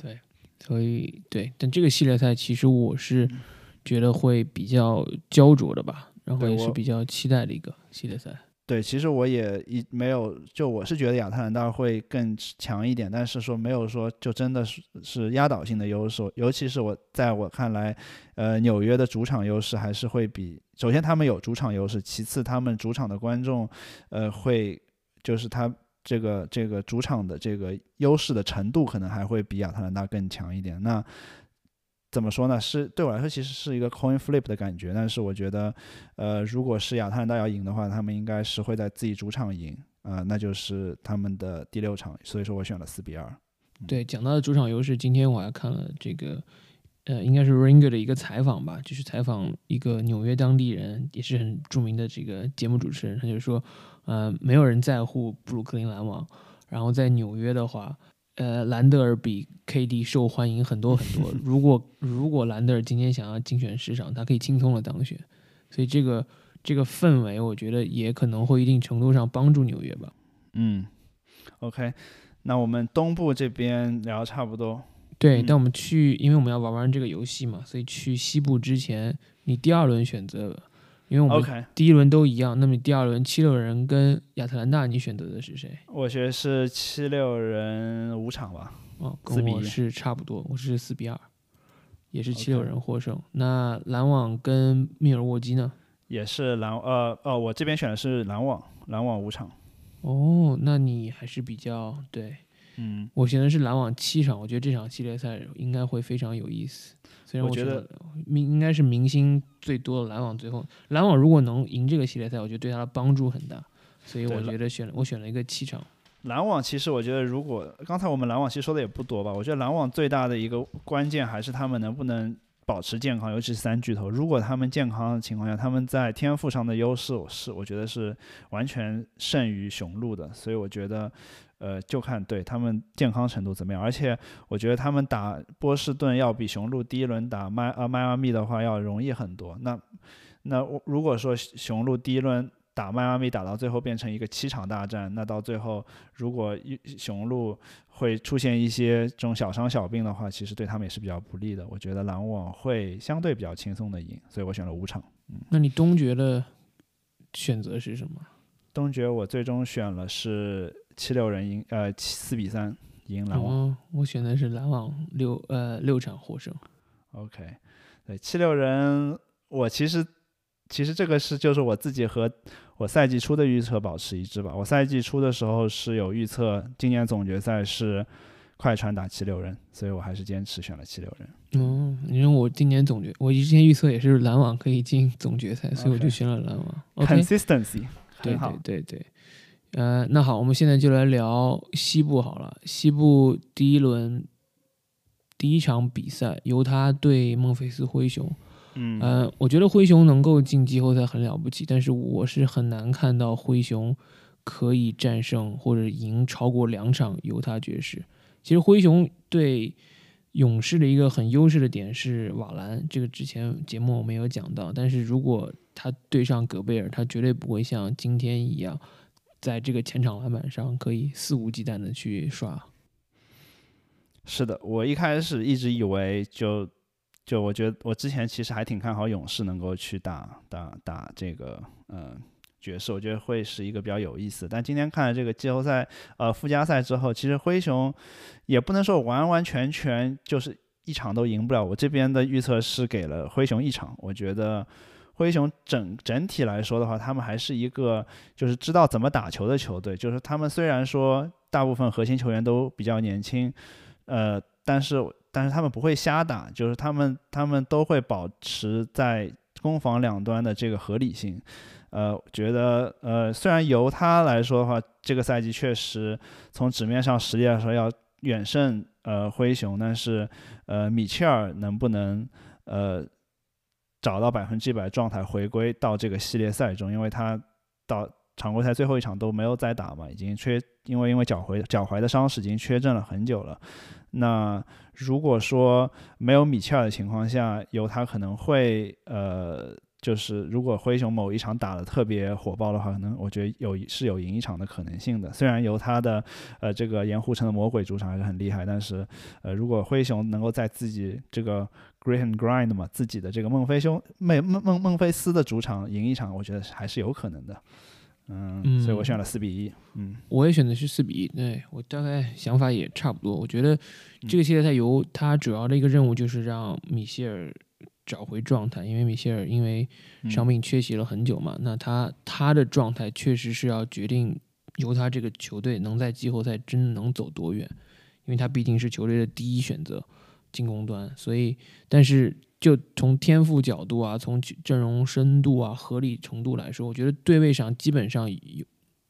对，所以对，但这个系列赛其实我是觉得会比较焦灼的吧，然后也是比较期待的一个系列赛。对，其实我也一没有，就我是觉得亚特兰大会更强一点，但是说没有说就真的是是压倒性的优势，尤其是我在我看来，呃，纽约的主场优势还是会比，首先他们有主场优势，其次他们主场的观众，呃，会就是他这个这个主场的这个优势的程度可能还会比亚特兰大更强一点。那怎么说呢？是对我来说，其实是一个 coin flip 的感觉。但是我觉得，呃，如果是亚特兰大要赢的话，他们应该是会在自己主场赢啊，那就是他们的第六场。所以说我选了四比二。对，讲到的主场优势，今天我还看了这个，呃，应该是 Ringer 的一个采访吧，就是采访一个纽约当地人，也是很著名的这个节目主持人，他就说，呃，没有人在乎布鲁克林篮网，然后在纽约的话。呃，兰德尔比 KD 受欢迎很多很多。<laughs> 如果如果兰德尔今天想要竞选市长，他可以轻松的当选。所以这个这个氛围，我觉得也可能会一定程度上帮助纽约吧。嗯，OK，那我们东部这边聊差不多。对，嗯但我们去，因为我们要玩玩这个游戏嘛，所以去西部之前，你第二轮选择，因为我们第一轮都一样，那么第二轮七六人跟亚特兰大，你选择的是谁？我觉得是七六人五场吧。哦，4比1跟我是差不多，我是四比二，也是七六人获胜。那篮网跟密尔沃基呢？也是篮呃呃，我这边选的是篮网，篮网五场。哦，那你还是比较对嗯，我选的是篮网七场，我觉得这场系列赛应该会非常有意思。虽然我觉得明应该是明星最多的篮网，最后篮网如果能赢这个系列赛，我觉得对他的帮助很大。所以我觉得选我选了一个七场。篮网其实我觉得，如果刚才我们篮网其实说的也不多吧，我觉得篮网最大的一个关键还是他们能不能保持健康，尤其是三巨头。如果他们健康的情况下，他们在天赋上的优势，我是我觉得是完全胜于雄鹿的。所以我觉得，呃，就看对他们健康程度怎么样。而且我觉得他们打波士顿要比雄鹿第一轮打迈呃迈阿密的话要容易很多。那那如果说雄鹿第一轮打迈阿密打到最后变成一个七场大战，那到最后如果一雄鹿会出现一些这种小伤小病的话，其实对他们也是比较不利的。我觉得篮网会相对比较轻松的赢，所以我选了五场。嗯那你东决的选择是什么？东决我最终选了是七六人赢，呃七四比三赢篮网。哦，我选的是篮网六呃六场获胜。OK，对七六人，我其实其实这个是就是我自己和我赛季初的预测保持一致吧。我赛季初的时候是有预测今年总决赛是快船打七六人，所以我还是坚持选了七六人。哦，因为我今年总决，我之前预测也是篮网可以进总决赛，所以我就选了篮网。OK，Consistency 对对。对对，呃，那好，我们现在就来聊西部好了。西部第一轮第一场比赛，犹他对孟菲斯灰熊。嗯，呃，我觉得灰熊能够进季后赛很了不起，但是我是很难看到灰熊可以战胜或者赢超过两场犹他爵士。其实灰熊对勇士的一个很优势的点是瓦兰，这个之前节目我没有讲到，但是如果他对上戈贝尔，他绝对不会像今天一样，在这个前场篮板上可以肆无忌惮的去刷。是的，我一开始一直以为就就我觉得我之前其实还挺看好勇士能够去打打打这个呃爵士，我觉得会是一个比较有意思。但今天看了这个季后赛呃附加赛之后，其实灰熊也不能说完完全全就是一场都赢不了。我这边的预测是给了灰熊一场，我觉得。灰熊整整体来说的话，他们还是一个就是知道怎么打球的球队。就是他们虽然说大部分核心球员都比较年轻，呃，但是但是他们不会瞎打，就是他们他们都会保持在攻防两端的这个合理性。呃，觉得呃，虽然由他来说的话，这个赛季确实从纸面上实力来说要远胜呃灰熊，但是呃米切尔能不能呃找到百分之百状态回归到这个系列赛中，因为他到常规赛最后一场都没有再打嘛，已经缺，因为因为脚踝脚踝的伤势已经缺阵了很久了。那如果说没有米切尔的情况下，由他可能会呃，就是如果灰熊某一场打得特别火爆的话，可能我觉得有是有赢一场的可能性的。虽然由他的呃这个盐湖城的魔鬼主场还是很厉害，但是呃如果灰熊能够在自己这个 Grit and Grind 嘛，自己的这个孟菲兄孟孟孟孟菲斯的主场赢一场，我觉得还是有可能的。嗯，嗯所以我选了四比一。嗯我也选的是四比一，对我大概想法也差不多。我觉得这个系列赛由他主要的一个任务就是让米歇尔找回状态，因为米歇尔因为伤病缺席了很久嘛，那他他的状态确实是要决定由他这个球队能在季后赛真的能走多远，因为他毕竟是球队的第一选择进攻端，所以但是就从天赋角度啊，从阵容深度啊、合理程度来说，我觉得对位上基本上有，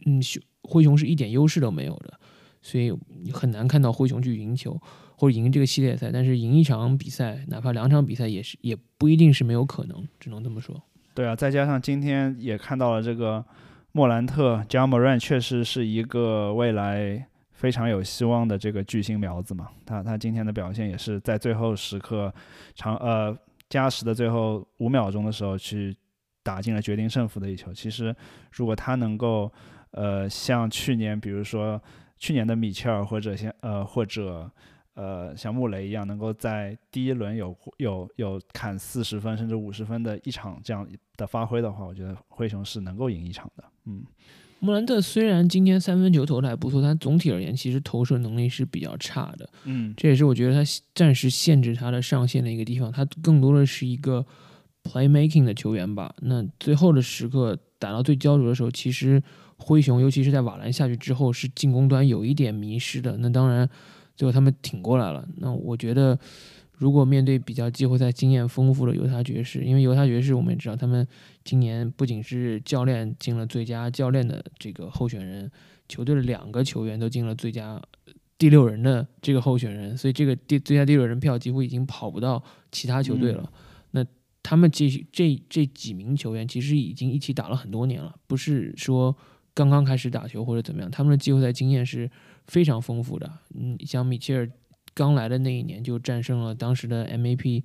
嗯，灰熊是一点优势都没有的，所以很难看到灰熊去赢球或者赢这个系列赛。但是赢一场比赛，哪怕两场比赛，也是也不一定是没有可能，只能这么说。对啊，再加上今天也看到了这个莫兰特 j a m r a n 确实是一个未来非常有希望的这个巨星苗子嘛。他他今天的表现也是在最后时刻长呃加时的最后五秒钟的时候去打进了决定胜负的一球。其实如果他能够呃像去年比如说去年的米切尔或者像呃或者呃，像穆雷一样，能够在第一轮有有有砍四十分甚至五十分的一场这样的发挥的话，我觉得灰熊是能够赢一场的。嗯，莫兰特虽然今天三分球投的还不错，但总体而言其实投射能力是比较差的。嗯，这也是我觉得他暂时限制他的上限的一个地方。他更多的是一个 playmaking 的球员吧。那最后的时刻打到最焦灼的时候，其实灰熊尤其是在瓦兰下去之后，是进攻端有一点迷失的。那当然。最后他们挺过来了。那我觉得，如果面对比较季后赛经验丰富的犹他爵士，因为犹他爵士我们也知道，他们今年不仅是教练进了最佳教练的这个候选人，球队的两个球员都进了最佳第六人的这个候选人，所以这个第最佳第六人票几乎已经跑不到其他球队了。那他们这这这几名球员其实已经一起打了很多年了，不是说刚刚开始打球或者怎么样，他们的季后赛经验是。非常丰富的，嗯，像米切尔刚来的那一年就战胜了当时的 MAP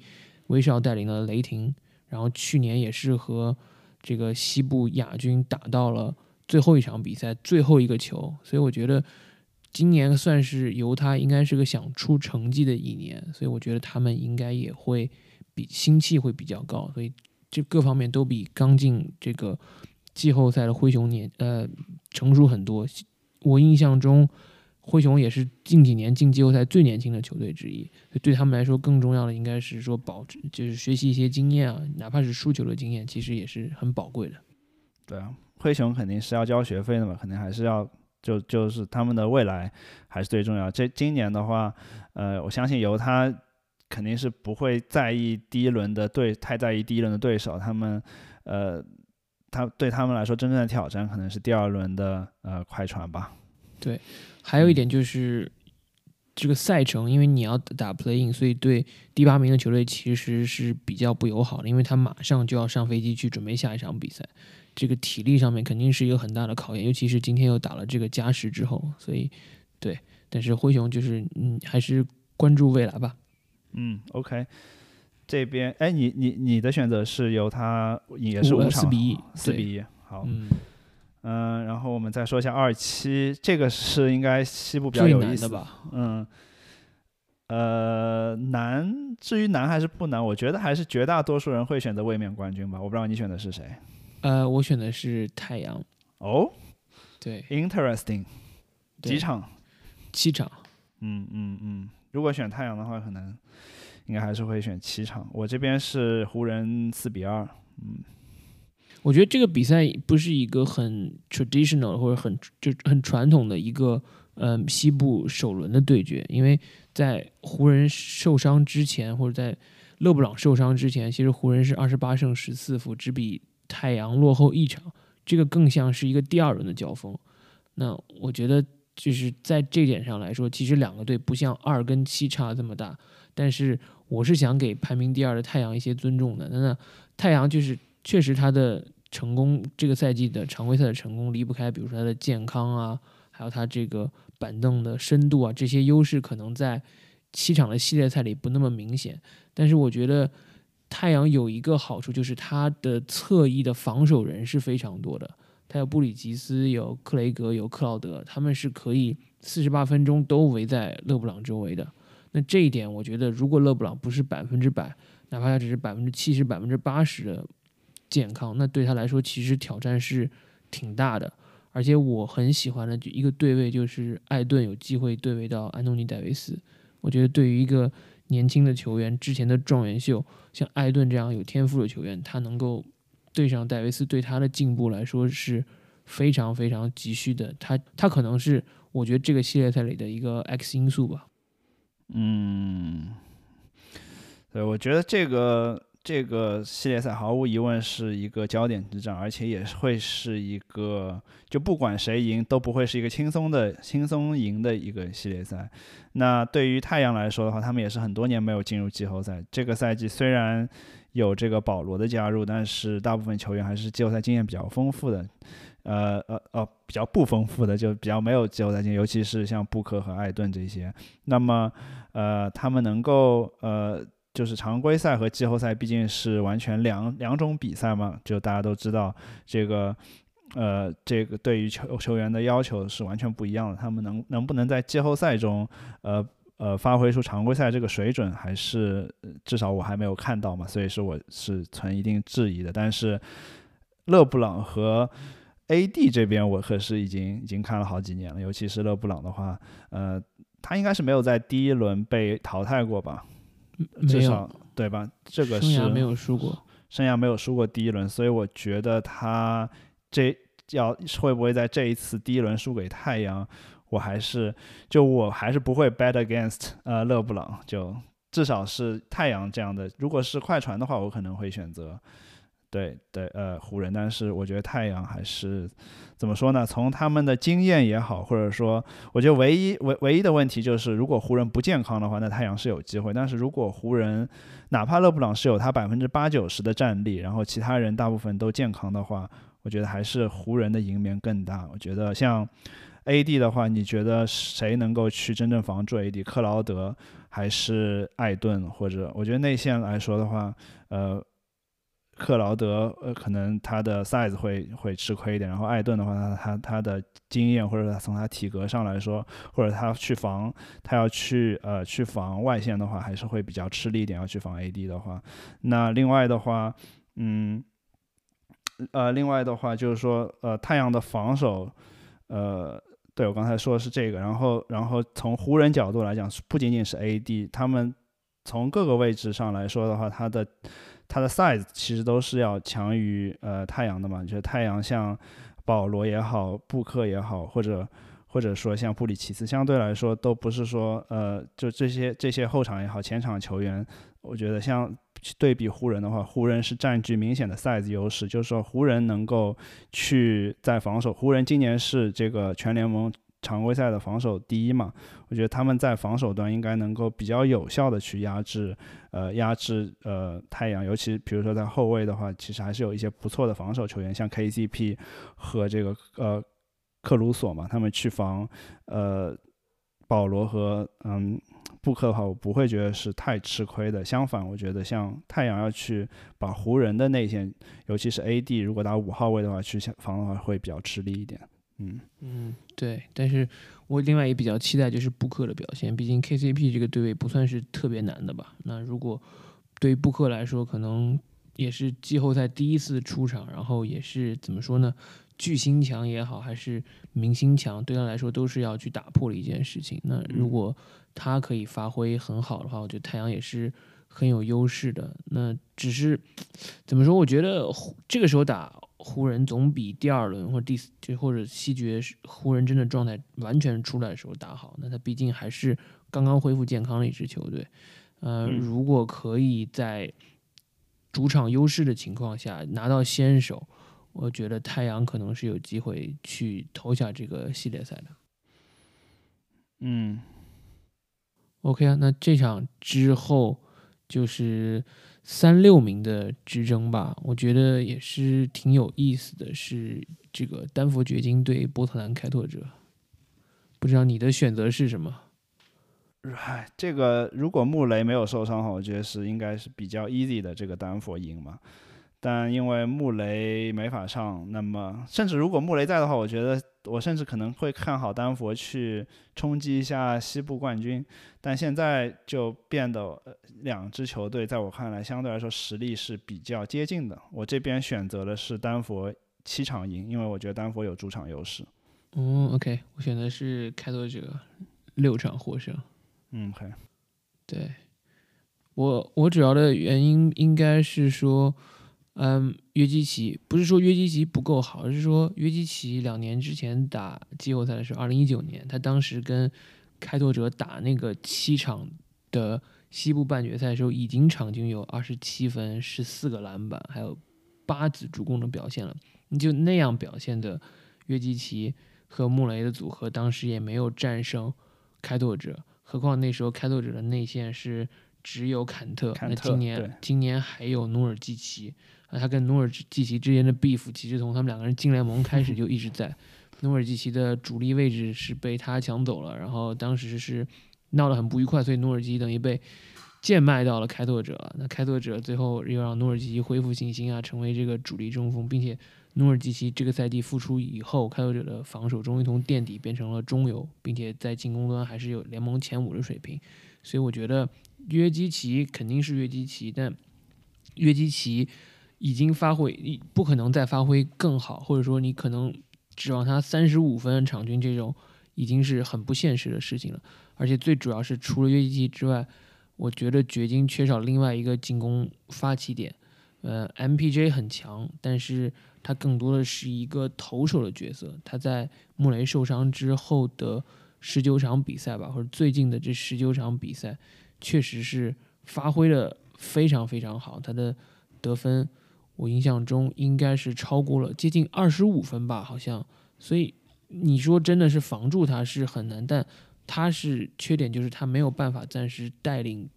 威少带领的雷霆，然后去年也是和这个西部亚军打到了最后一场比赛最后一个球，所以我觉得今年算是由他应该是个想出成绩的一年，所以我觉得他们应该也会比心气会比较高，所以这各方面都比刚进这个季后赛的灰熊年呃成熟很多，我印象中。灰熊也是近几年进季后赛最年轻的球队之一，对他们来说更重要的应该是说保持，就是学习一些经验啊，哪怕是输球的经验，其实也是很宝贵的。对啊，灰熊肯定是要交学费的嘛，肯定还是要就就是他们的未来还是最重要。这今年的话，呃，我相信由他肯定是不会在意第一轮的对太在意第一轮的对手，他们呃，他对他们来说真正的挑战可能是第二轮的呃快船吧。对。还有一点就是这个赛程，因为你要打 playing，所以对第八名的球队其实是比较不友好的，因为他马上就要上飞机去准备下一场比赛，这个体力上面肯定是一个很大的考验，尤其是今天又打了这个加时之后，所以对，但是灰熊就是嗯，还是关注未来吧。嗯，OK，这边哎，你你你的选择是由他也是五场四比一，四比一，好。嗯。嗯，然后我们再说一下二七，这个是应该西部比较有意思的吧？嗯，呃，难，至于难还是不难，我觉得还是绝大多数人会选择卫冕冠军吧。我不知道你选的是谁？呃，我选的是太阳。哦，对，interesting，几场？七场。嗯嗯嗯，如果选太阳的话，可能应该还是会选七场。我这边是湖人四比二，嗯。我觉得这个比赛不是一个很 traditional 或者很就很传统的一个呃西部首轮的对决，因为在湖人受伤之前，或者在勒布朗受伤之前，其实湖人是二十八胜十四负，只比太阳落后一场，这个更像是一个第二轮的交锋。那我觉得就是在这点上来说，其实两个队不像二跟七差这么大，但是我是想给排名第二的太阳一些尊重的。那那太阳就是确实他的。成功这个赛季的常规赛的成功离不开，比如说他的健康啊，还有他这个板凳的深度啊，这些优势可能在七场的系列赛里不那么明显。但是我觉得太阳有一个好处，就是他的侧翼的防守人是非常多的，他有布里吉斯，有克雷格，有克劳德，他们是可以四十八分钟都围在勒布朗周围的。那这一点，我觉得如果勒布朗不是百分之百，哪怕他只是百分之七十、百分之八十的。健康，那对他来说其实挑战是挺大的，而且我很喜欢的一个对位就是艾顿有机会对位到安东尼戴维斯。我觉得对于一个年轻的球员，之前的状元秀，像艾顿这样有天赋的球员，他能够对上戴维斯，对他的进步来说是非常非常急需的。他他可能是我觉得这个系列赛里的一个 X 因素吧。嗯，对，我觉得这个。这个系列赛毫无疑问是一个焦点之战，而且也会是一个就不管谁赢都不会是一个轻松的轻松赢的一个系列赛。那对于太阳来说的话，他们也是很多年没有进入季后赛。这个赛季虽然有这个保罗的加入，但是大部分球员还是季后赛经验比较丰富的。呃呃呃比较不丰富的，就比较没有季后赛经验，尤其是像布克和艾顿这些。那么呃他们能够呃就是常规赛和季后赛毕竟是完全两两种比赛嘛，就大家都知道这个。呃，这个对于球球员的要求是完全不一样的。他们能能不能在季后赛中，呃呃，发挥出常规赛这个水准，还是至少我还没有看到嘛，所以说我是存一定质疑的。但是勒布朗和 AD 这边，我可是已经已经看了好几年了。尤其是勒布朗的话，呃，他应该是没有在第一轮被淘汰过吧？至少对吧？这个是没有输过，生涯没有输过第一轮，所以我觉得他这。要会不会在这一次第一轮输给太阳？我还是就我还是不会 bet against 呃勒布朗，就至少是太阳这样的。如果是快船的话，我可能会选择对对呃湖人，但是我觉得太阳还是怎么说呢？从他们的经验也好，或者说我觉得唯一唯唯一的问题就是，如果湖人不健康的话，那太阳是有机会。但是如果湖人哪怕勒布朗是有他百分之八九十的战力，然后其他人大部分都健康的话。我觉得还是湖人的赢面更大。我觉得像 AD 的话，你觉得谁能够去真正防住 AD？克劳德还是艾顿？或者我觉得内线来说的话，呃，克劳德呃可能他的 size 会会吃亏一点。然后艾顿的话，他他他的经验或者他从他体格上来说，或者他去防他要去呃去防外线的话，还是会比较吃力一点。要去防 AD 的话，那另外的话，嗯。呃，另外的话就是说，呃，太阳的防守，呃，对我刚才说的是这个，然后，然后从湖人角度来讲，不仅仅是 AD，他们从各个位置上来说的话，他的他的 size 其实都是要强于呃太阳的嘛。就是太阳像保罗也好，布克也好，或者或者说像布里奇斯，相对来说都不是说呃，就这些这些后场也好，前场球员，我觉得像。对比湖人的话，湖人是占据明显的 size 优势，就是说湖人能够去在防守，湖人今年是这个全联盟常规赛的防守第一嘛，我觉得他们在防守端应该能够比较有效的去压制，呃，压制呃太阳，尤其比如说在后卫的话，其实还是有一些不错的防守球员，像 KCP 和这个呃克鲁索嘛，他们去防呃保罗和嗯。布克的话，我不会觉得是太吃亏的。相反，我觉得像太阳要去把湖人的内线，尤其是 AD，如果打五号位的话去防的话，会比较吃力一点。嗯嗯，对。但是我另外也比较期待就是布克的表现，毕竟 KCP 这个对位不算是特别难的吧？那如果对于布克来说，可能也是季后赛第一次出场，然后也是怎么说呢？巨星强也好，还是明星强，对他来说都是要去打破的一件事情。那如果他可以发挥很好的话，我觉得太阳也是很有优势的。那只是怎么说？我觉得这个时候打湖人总比第二轮或第四就或者西决湖人真的状态完全出来的时候打好。那他毕竟还是刚刚恢复健康的一支球队。呃，如果可以在主场优势的情况下拿到先手，我觉得太阳可能是有机会去投下这个系列赛的。嗯。OK 啊，那这场之后就是三六名的之争吧。我觉得也是挺有意思的，是这个丹佛掘金对波特兰开拓者。不知道你的选择是什么？哎，这个如果穆雷没有受伤的话，我觉得是应该是比较 easy 的，这个丹佛赢嘛。但因为穆雷没法上，那么甚至如果穆雷在的话，我觉得我甚至可能会看好丹佛去冲击一下西部冠军。但现在就变得两支球队在我看来相对来说实力是比较接近的。我这边选择的是丹佛七场赢，因为我觉得丹佛有主场优势。哦，OK，我选的是开拓者六场获胜。嗯，OK，对我我主要的原因应该是说。嗯，约基奇不是说约基奇不够好，而是说约基奇两年之前打季后赛的时候，二零一九年他当时跟开拓者打那个七场的西部半决赛的时候，已经场均有二十七分、十四个篮板，还有八次助攻的表现了。你就那样表现的约基奇和穆雷的组合，当时也没有战胜开拓者，何况那时候开拓者的内线是只有坎特，那今年今年还有努尔基奇。啊，他跟努尔基奇之间的 beef 其实从他们两个人进联盟开始就一直在。<laughs> 努尔基奇的主力位置是被他抢走了，然后当时是闹得很不愉快，所以努尔基奇等于被贱卖到了开拓者。那开拓者最后又让努尔基奇恢复信心啊，成为这个主力中锋，并且努尔基奇这个赛季复出以后，开拓者的防守终于从垫底变成了中游，并且在进攻端还是有联盟前五的水平。所以我觉得约基奇肯定是约基奇，但约基奇已经发挥，不可能再发挥更好，或者说你可能。指望他三十五分场均这种已经是很不现实的事情了，而且最主要是除了约基奇之外，我觉得掘金缺少另外一个进攻发起点。呃，MPJ 很强，但是他更多的是一个投手的角色。他在穆雷受伤之后的十九场比赛吧，或者最近的这十九场比赛，确实是发挥的非常非常好，他的得分。我印象中应该是超过了接近二十五分吧，好像。所以你说真的是防住他是很难，但他是缺点就是他没有办法暂时带领，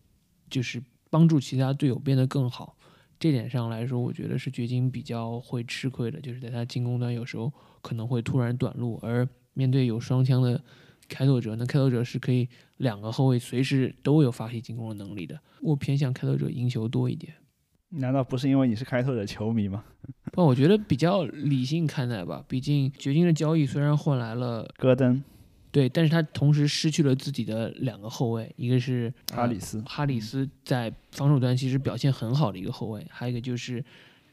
就是帮助其他队友变得更好。这点上来说，我觉得是掘金比较会吃亏的，就是在他进攻端有时候可能会突然短路，而面对有双枪的开拓者，那开拓者是可以两个后卫随时都有发起进攻的能力的。我偏向开拓者赢球多一点。难道不是因为你是开拓者球迷吗？<laughs> 不，我觉得比较理性看待吧。毕竟掘金的交易虽然换来了戈登，对，但是他同时失去了自己的两个后卫，一个是哈里斯，哈里斯在防守端其实表现很好的一个后卫，还有一个就是，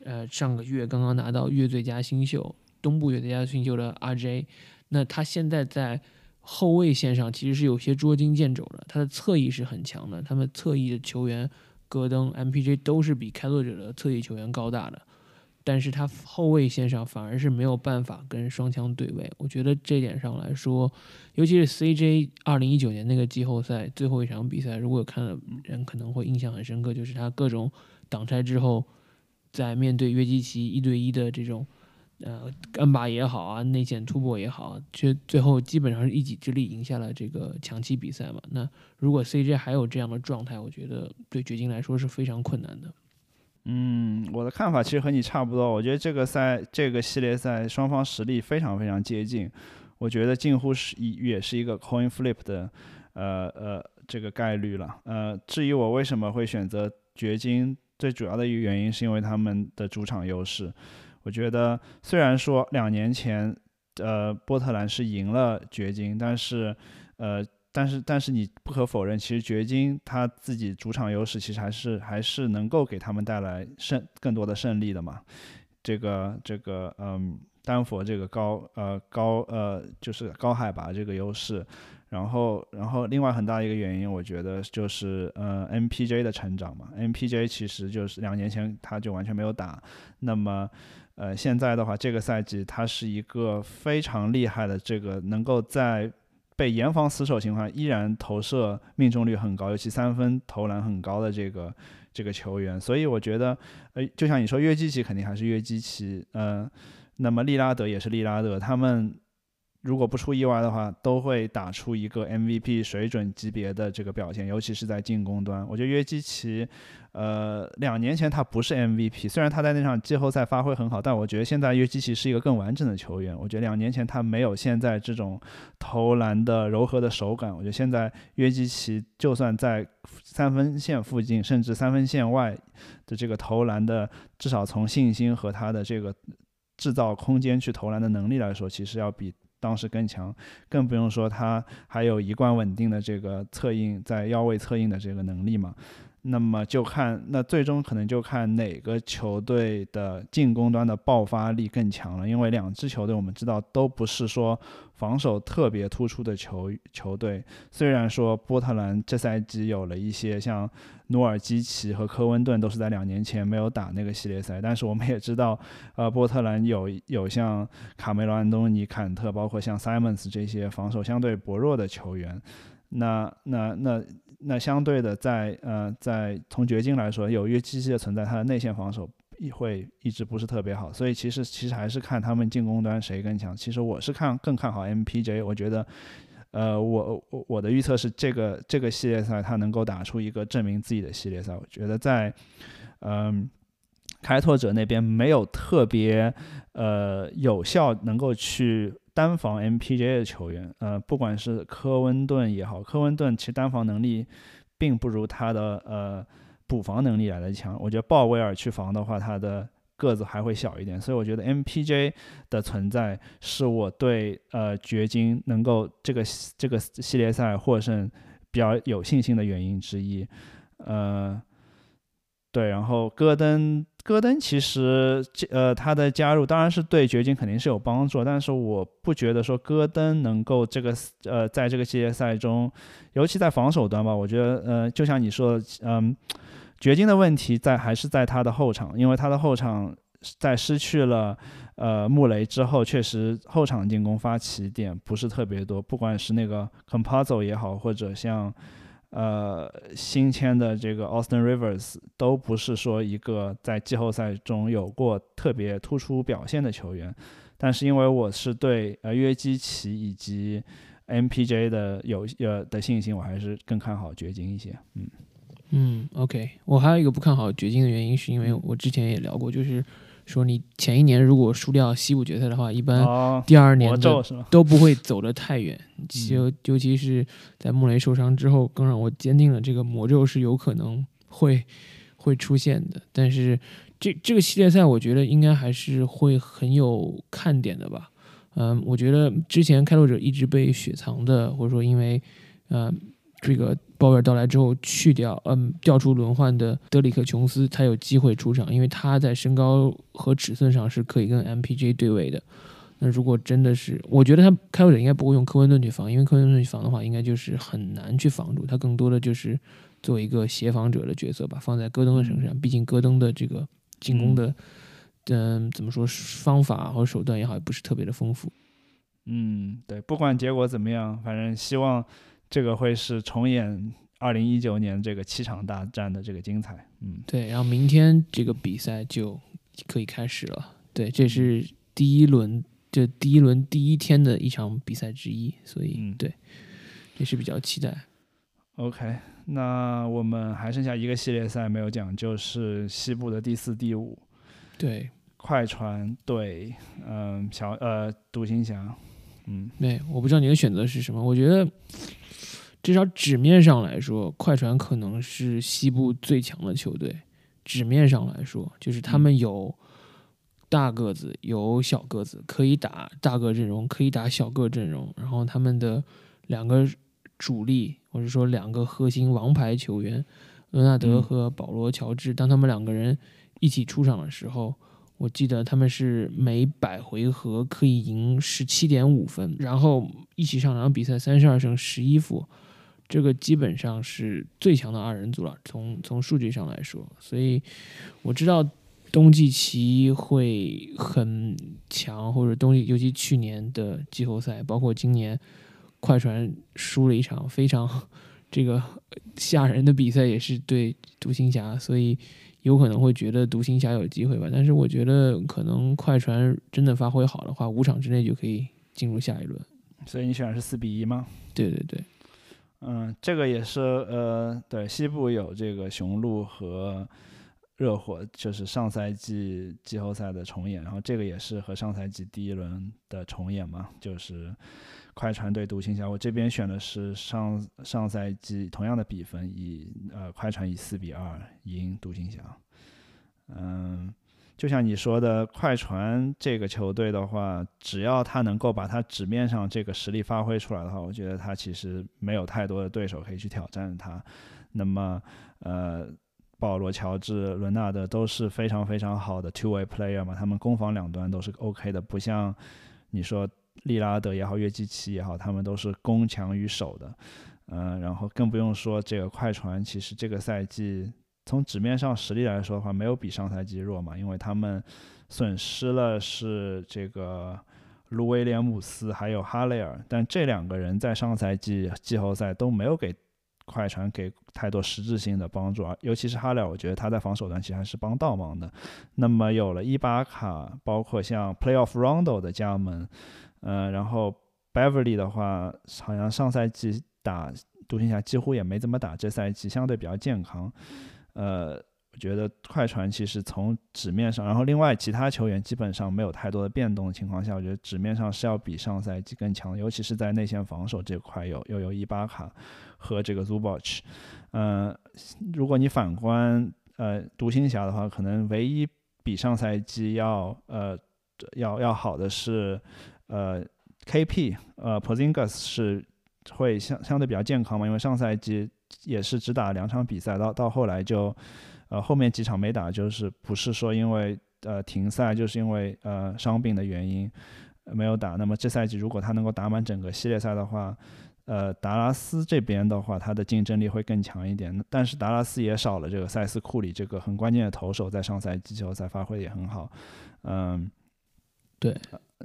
呃，上个月刚刚拿到月最佳新秀，东部月最佳新秀的 RJ，那他现在在后卫线上其实是有些捉襟见肘的，他的侧翼是很强的，他们侧翼的球员。戈登、MPJ 都是比开拓者的侧翼球员高大的，但是他后卫线上反而是没有办法跟双枪对位。我觉得这点上来说，尤其是 CJ 二零一九年那个季后赛最后一场比赛，如果有看的人可能会印象很深刻，就是他各种挡拆之后，在面对约基奇一对一的这种。呃，干拔也好啊，内线突破也好，却最后基本上是一己之力赢下了这个强七比赛嘛。那如果 CJ 还有这样的状态，我觉得对掘金来说是非常困难的。嗯，我的看法其实和你差不多。我觉得这个赛这个系列赛双方实力非常非常接近，我觉得近乎是一也是一个 coin flip 的呃呃这个概率了。呃，至于我为什么会选择掘金，最主要的一个原因是因为他们的主场优势。我觉得虽然说两年前，呃，波特兰是赢了掘金，但是，呃，但是但是你不可否认，其实掘金他自己主场优势其实还是还是能够给他们带来胜更多的胜利的嘛。这个这个嗯，丹佛这个高呃高呃就是高海拔这个优势，然后然后另外很大一个原因，我觉得就是呃 MPJ 的成长嘛。MPJ 其实就是两年前他就完全没有打，那么。呃，现在的话，这个赛季他是一个非常厉害的，这个能够在被严防死守情况下依然投射命中率很高，尤其三分投篮很高的这个这个球员。所以我觉得，呃，就像你说，约基奇肯定还是约基奇，嗯，那么利拉德也是利拉德，他们。如果不出意外的话，都会打出一个 MVP 水准级别的这个表现，尤其是在进攻端。我觉得约基奇，呃，两年前他不是 MVP，虽然他在那场季后赛发挥很好，但我觉得现在约基奇是一个更完整的球员。我觉得两年前他没有现在这种投篮的柔和的手感。我觉得现在约基奇就算在三分线附近，甚至三分线外的这个投篮的，至少从信心和他的这个制造空间去投篮的能力来说，其实要比。当时更强，更不用说他还有一贯稳定的这个测应在腰位测应的这个能力嘛。那么就看那最终可能就看哪个球队的进攻端的爆发力更强了，因为两支球队我们知道都不是说防守特别突出的球球队。虽然说波特兰这赛季有了一些像努尔基奇和科温顿都是在两年前没有打那个系列赛，但是我们也知道，呃，波特兰有有像卡梅隆安东尼坎特，包括像 Simons 这些防守相对薄弱的球员。那那那。那相对的，在呃，在从掘金来说，由于基奇的存在，他的内线防守会一直不是特别好，所以其实其实还是看他们进攻端谁更强。其实我是看更看好 MPJ，我觉得，呃，我我我的预测是这个这个系列赛他能够打出一个证明自己的系列赛。我觉得在，嗯，开拓者那边没有特别呃有效能够去单防 MPJ 的球员，呃，不管是科温顿也好，科温顿其实单防能力并不如他的呃补防能力来的强。我觉得鲍威尔去防的话，他的个子还会小一点，所以我觉得 MPJ 的存在是我对呃掘金能够这个这个系列赛获胜比较有信心的原因之一。呃，对，然后戈登。戈登其实，呃，他的加入当然是对掘金肯定是有帮助，但是我不觉得说戈登能够这个，呃，在这个系列赛中，尤其在防守端吧，我觉得，呃，就像你说，嗯，掘金的问题在还是在他的后场，因为他的后场在失去了，呃，穆雷之后，确实后场进攻发起点不是特别多，不管是那个 compaso 也好，或者像。呃，新签的这个 Austin Rivers 都不是说一个在季后赛中有过特别突出表现的球员，但是因为我是对呃约基奇以及 MPJ 的有呃的信心，我还是更看好掘金一些。嗯嗯，OK，我还有一个不看好掘金的原因，是因为我之前也聊过，就是。说你前一年如果输掉西部决赛的话，一般第二年的都不会走得太远。<laughs> 尤尤其是在穆雷受伤之后，更让我坚定了这个魔咒是有可能会会出现的。但是这这个系列赛，我觉得应该还是会很有看点的吧。嗯，我觉得之前开拓者一直被雪藏的，或者说因为嗯。这个鲍威尔到来之后，去掉嗯调出轮换的德里克琼斯，才有机会出场，因为他在身高和尺寸上是可以跟 MPJ 对位的。那如果真的是，我觉得他开拓者应该不会用科温顿去防，因为科温顿去防的话，应该就是很难去防住他，更多的就是做一个协防者的角色吧，放在戈登的身上。毕竟戈登的这个进攻的嗯怎么说方法和手段也好，也不是特别的丰富。嗯，对，不管结果怎么样，反正希望。这个会是重演二零一九年这个七场大战的这个精彩，嗯，对，然后明天这个比赛就可以开始了，对，这是第一轮，这第一轮第一天的一场比赛之一，所以嗯。对，也是比较期待。OK，那我们还剩下一个系列赛没有讲，就是西部的第四、第五，对，快船对，嗯，小呃独行侠，嗯，对，我不知道你的选择是什么，我觉得。至少纸面上来说，快船可能是西部最强的球队。纸面上来说，就是他们有大个子，有小个子，可以打大个阵容，可以打小个阵容。然后他们的两个主力，或者说两个核心王牌球员，伦纳德和保罗乔治，当他们两个人一起出场的时候，我记得他们是每百回合可以赢十七点五分，然后一起上场比赛三十二胜十一负。这个基本上是最强的二人组了，从从数据上来说，所以我知道冬季奇会很强，或者冬季尤其去年的季后赛，包括今年快船输了一场非常这个吓人的比赛，也是对独行侠，所以有可能会觉得独行侠有机会吧。但是我觉得可能快船真的发挥好的话，五场之内就可以进入下一轮。所以你选的是四比一吗？对对对。嗯，这个也是呃，对，西部有这个雄鹿和热火，就是上赛季季后赛的重演，然后这个也是和上赛季第一轮的重演嘛，就是快船对独行侠。我这边选的是上上赛季同样的比分，以呃快船以四比二赢独行侠，嗯。就像你说的，快船这个球队的话，只要他能够把他纸面上这个实力发挥出来的话，我觉得他其实没有太多的对手可以去挑战他。那么，呃，保罗、乔治、伦纳德都是非常非常好的 two way player 嘛，他们攻防两端都是 OK 的，不像你说利拉德也好、约基奇也好，他们都是攻强于守的。嗯，然后更不用说这个快船，其实这个赛季。从纸面上实力来说的话，没有比上赛季弱嘛，因为他们损失了是这个卢威廉姆斯还有哈雷尔，但这两个人在上赛季季后赛都没有给快船给太多实质性的帮助啊，尤其是哈雷尔，我觉得他在防守端其实还是帮倒忙的。那么有了伊巴卡，包括像 Playoff Rondo 的加盟，嗯，然后 Beverly 的话，好像上赛季打独行侠几乎也没怎么打，这赛季相对比较健康。呃，我觉得快船其实从纸面上，然后另外其他球员基本上没有太多的变动的情况下，我觉得纸面上是要比上赛季更强，尤其是在内线防守这块有又有伊巴卡和这个 Zubac。嗯，如果你反观呃独行侠的话，可能唯一比上赛季要呃要要好的是呃 KP 呃 Pozingas 是会相相对比较健康嘛，因为上赛季也是只打两场比赛，到到后来就。呃，后面几场没打，就是不是说因为呃停赛，就是因为呃伤病的原因没有打。那么这赛季如果他能够打满整个系列赛的话，呃，达拉斯这边的话，他的竞争力会更强一点。但是达拉斯也少了这个塞斯库里这个很关键的投手，在上赛季季后赛发挥也很好。嗯，对。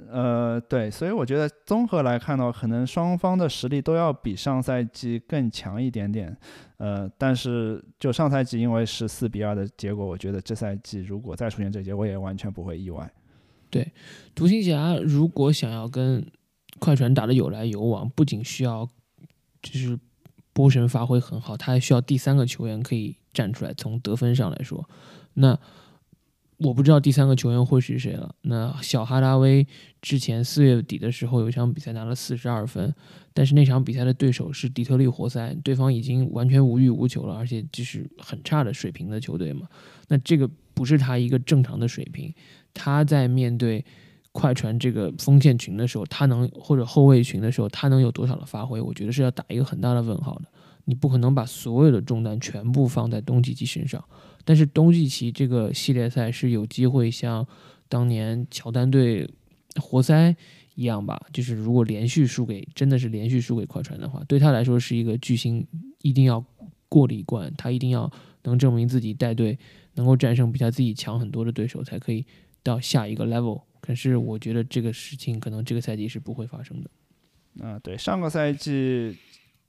呃，对，所以我觉得综合来看的话，可能双方的实力都要比上赛季更强一点点。呃，但是就上赛季因为是四比二的结果，我觉得这赛季如果再出现这结果，也完全不会意外。对，独行侠如果想要跟快船打的有来有往，不仅需要就是波神发挥很好，他还需要第三个球员可以站出来。从得分上来说，那。我不知道第三个球员会是谁了。那小哈达威之前四月底的时候有一场比赛拿了四十二分，但是那场比赛的对手是底特律活塞，对方已经完全无欲无求了，而且就是很差的水平的球队嘛。那这个不是他一个正常的水平。他在面对快船这个锋线群的时候，他能或者后卫群的时候，他能有多少的发挥？我觉得是要打一个很大的问号的。你不可能把所有的重担全部放在东契奇身上。但是东契奇这个系列赛是有机会像当年乔丹队活塞一样吧，就是如果连续输给真的是连续输给快船的话，对他来说是一个巨星，一定要过了一关，他一定要能证明自己带队能够战胜比他自己强很多的对手，才可以到下一个 level。可是我觉得这个事情可能这个赛季是不会发生的。啊，对，上个赛季。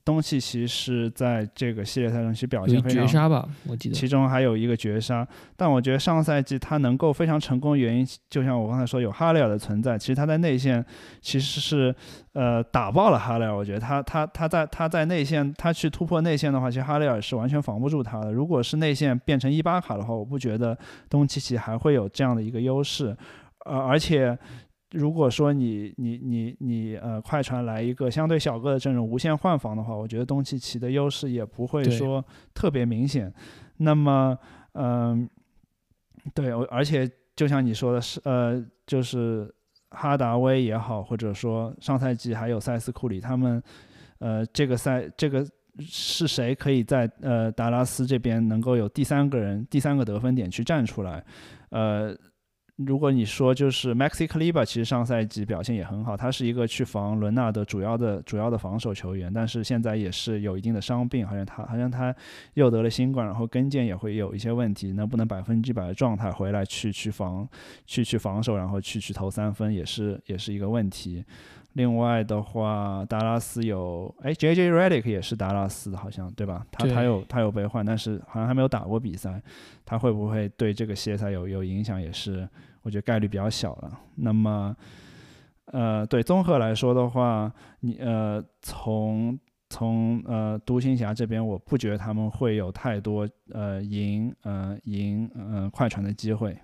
东契奇是在这个系列赛中其实表现非常绝杀吧，我记得其中还有一个绝杀。但我觉得上赛季他能够非常成功的原因，就像我刚才说，有哈雷尔的存在。其实他在内线其实是呃打爆了哈雷尔。我觉得他他他在他在内线他去突破内线的话，其实哈雷尔是完全防不住他的。如果是内线变成伊巴卡的话，我不觉得东契奇还会有这样的一个优势。呃，而且。如果说你你你你呃快船来一个相对小个的阵容无限换防的话，我觉得东契奇的优势也不会说特别明显。那么嗯，对，而且就像你说的是呃，就是哈达威也好，或者说上赛季还有塞斯库里他们，呃，这个赛这个是谁可以在呃达拉斯这边能够有第三个人第三个得分点去站出来，呃。如果你说就是 Maxi Kleber，其实上赛季表现也很好，他是一个去防伦纳的主要的主要的防守球员，但是现在也是有一定的伤病，好像他好像他又得了新冠，然后跟腱也会有一些问题，能不能百分之百的状态回来去去防去去防守，然后去去投三分也是也是一个问题。另外的话，达拉斯有哎，J J Redick 也是达拉斯的，好像对吧？他他有他有被换，但是好像还没有打过比赛，他会不会对这个系列赛有有影响？也是我觉得概率比较小了。那么，呃，对综合来说的话，你呃从从呃独行侠这边，我不觉得他们会有太多呃赢呃赢呃快船的机会。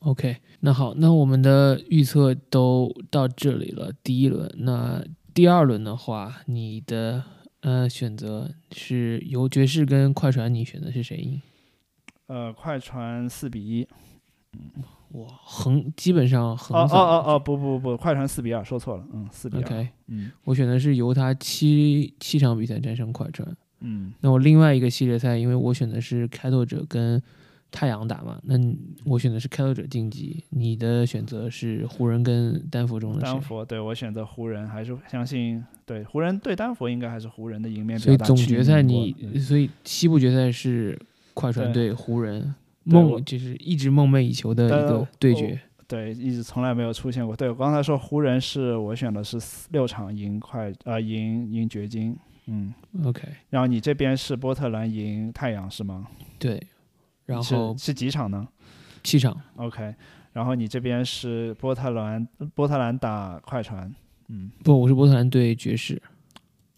OK，那好，那我们的预测都到这里了。第一轮，那第二轮的话，你的呃选择是由爵士跟快船，你选择是谁赢？呃，快船四比一。嗯，哇，横基本上横。哦哦哦哦，不不不，快船四比二，说错了，嗯，四比二。OK，嗯，我选的是犹他七七场比赛战胜快船。嗯，那我另外一个系列赛，因为我选的是开拓者跟。太阳打嘛，那我选的是开拓者晋级。你的选择是湖人跟丹佛中的丹佛，对我选择湖人，还是相信对湖人对丹佛应该还是湖人的赢面所以总决赛你，所以西部决赛是快船对湖人，梦就是一直梦寐以求的一个对决。对，一直从来没有出现过。对我刚才说湖人是我选的是六场赢快啊赢赢掘金，嗯，OK。然后你这边是波特兰赢太阳是吗？对。然后是几场呢？七场。OK，然后你这边是波特兰，波特兰打快船。嗯，不，我是波特兰对爵士。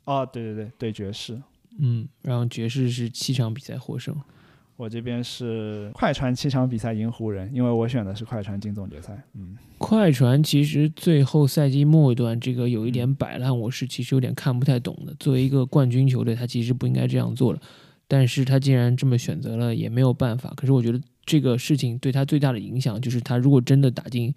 哦，对对对，对爵士。嗯，然后爵士是七场比赛获胜。我这边是快船七场比赛赢湖人，因为我选的是快船进总决赛。嗯，快船其实最后赛季末段这个有一点摆烂，我是其实有点看不太懂的。作为一个冠军球队，他其实不应该这样做了，但是他既然这么选择了，也没有办法。可是我觉得这个事情对他最大的影响就是，他如果真的打进。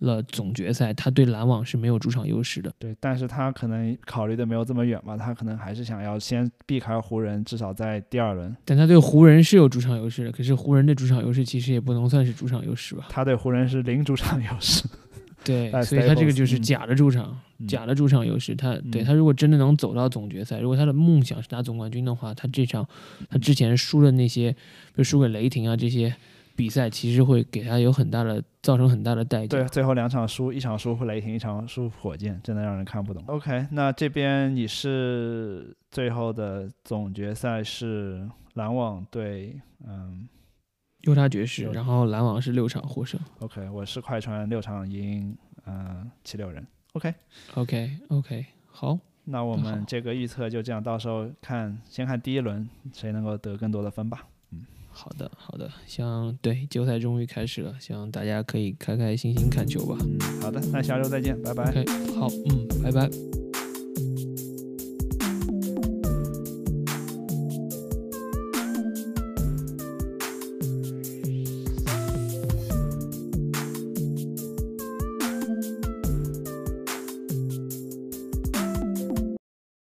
了总决赛，他对篮网是没有主场优势的。对，但是他可能考虑的没有这么远吧，他可能还是想要先避开湖人，至少在第二轮。但他对湖人是有主场优势的，可是湖人的主场优势其实也不能算是主场优势吧？他对湖人是零主场优势。<laughs> 对，所以他这个就是假的主场，假的主场优势。他对他如果真的能走到总决赛，如果他的梦想是拿总冠军的话，他这场他之前输的那些，比如输给雷霆啊这些。比赛其实会给他有很大的造成很大的代价。对，最后两场输，一场输雷霆，一场输火箭，真的让人看不懂。OK，那这边你是最后的总决赛是篮网对嗯犹他爵士，然后篮网是六场获胜。OK，我是快船六场赢嗯七六人。OK，OK，OK，好，那我们这个预测就这样，到时候看先看第一轮谁能够得更多的分吧。好的，好的，希望对球赛终于开始了，希望大家可以开开心心看球吧。好的，那下周再见，拜拜。好，嗯，拜拜。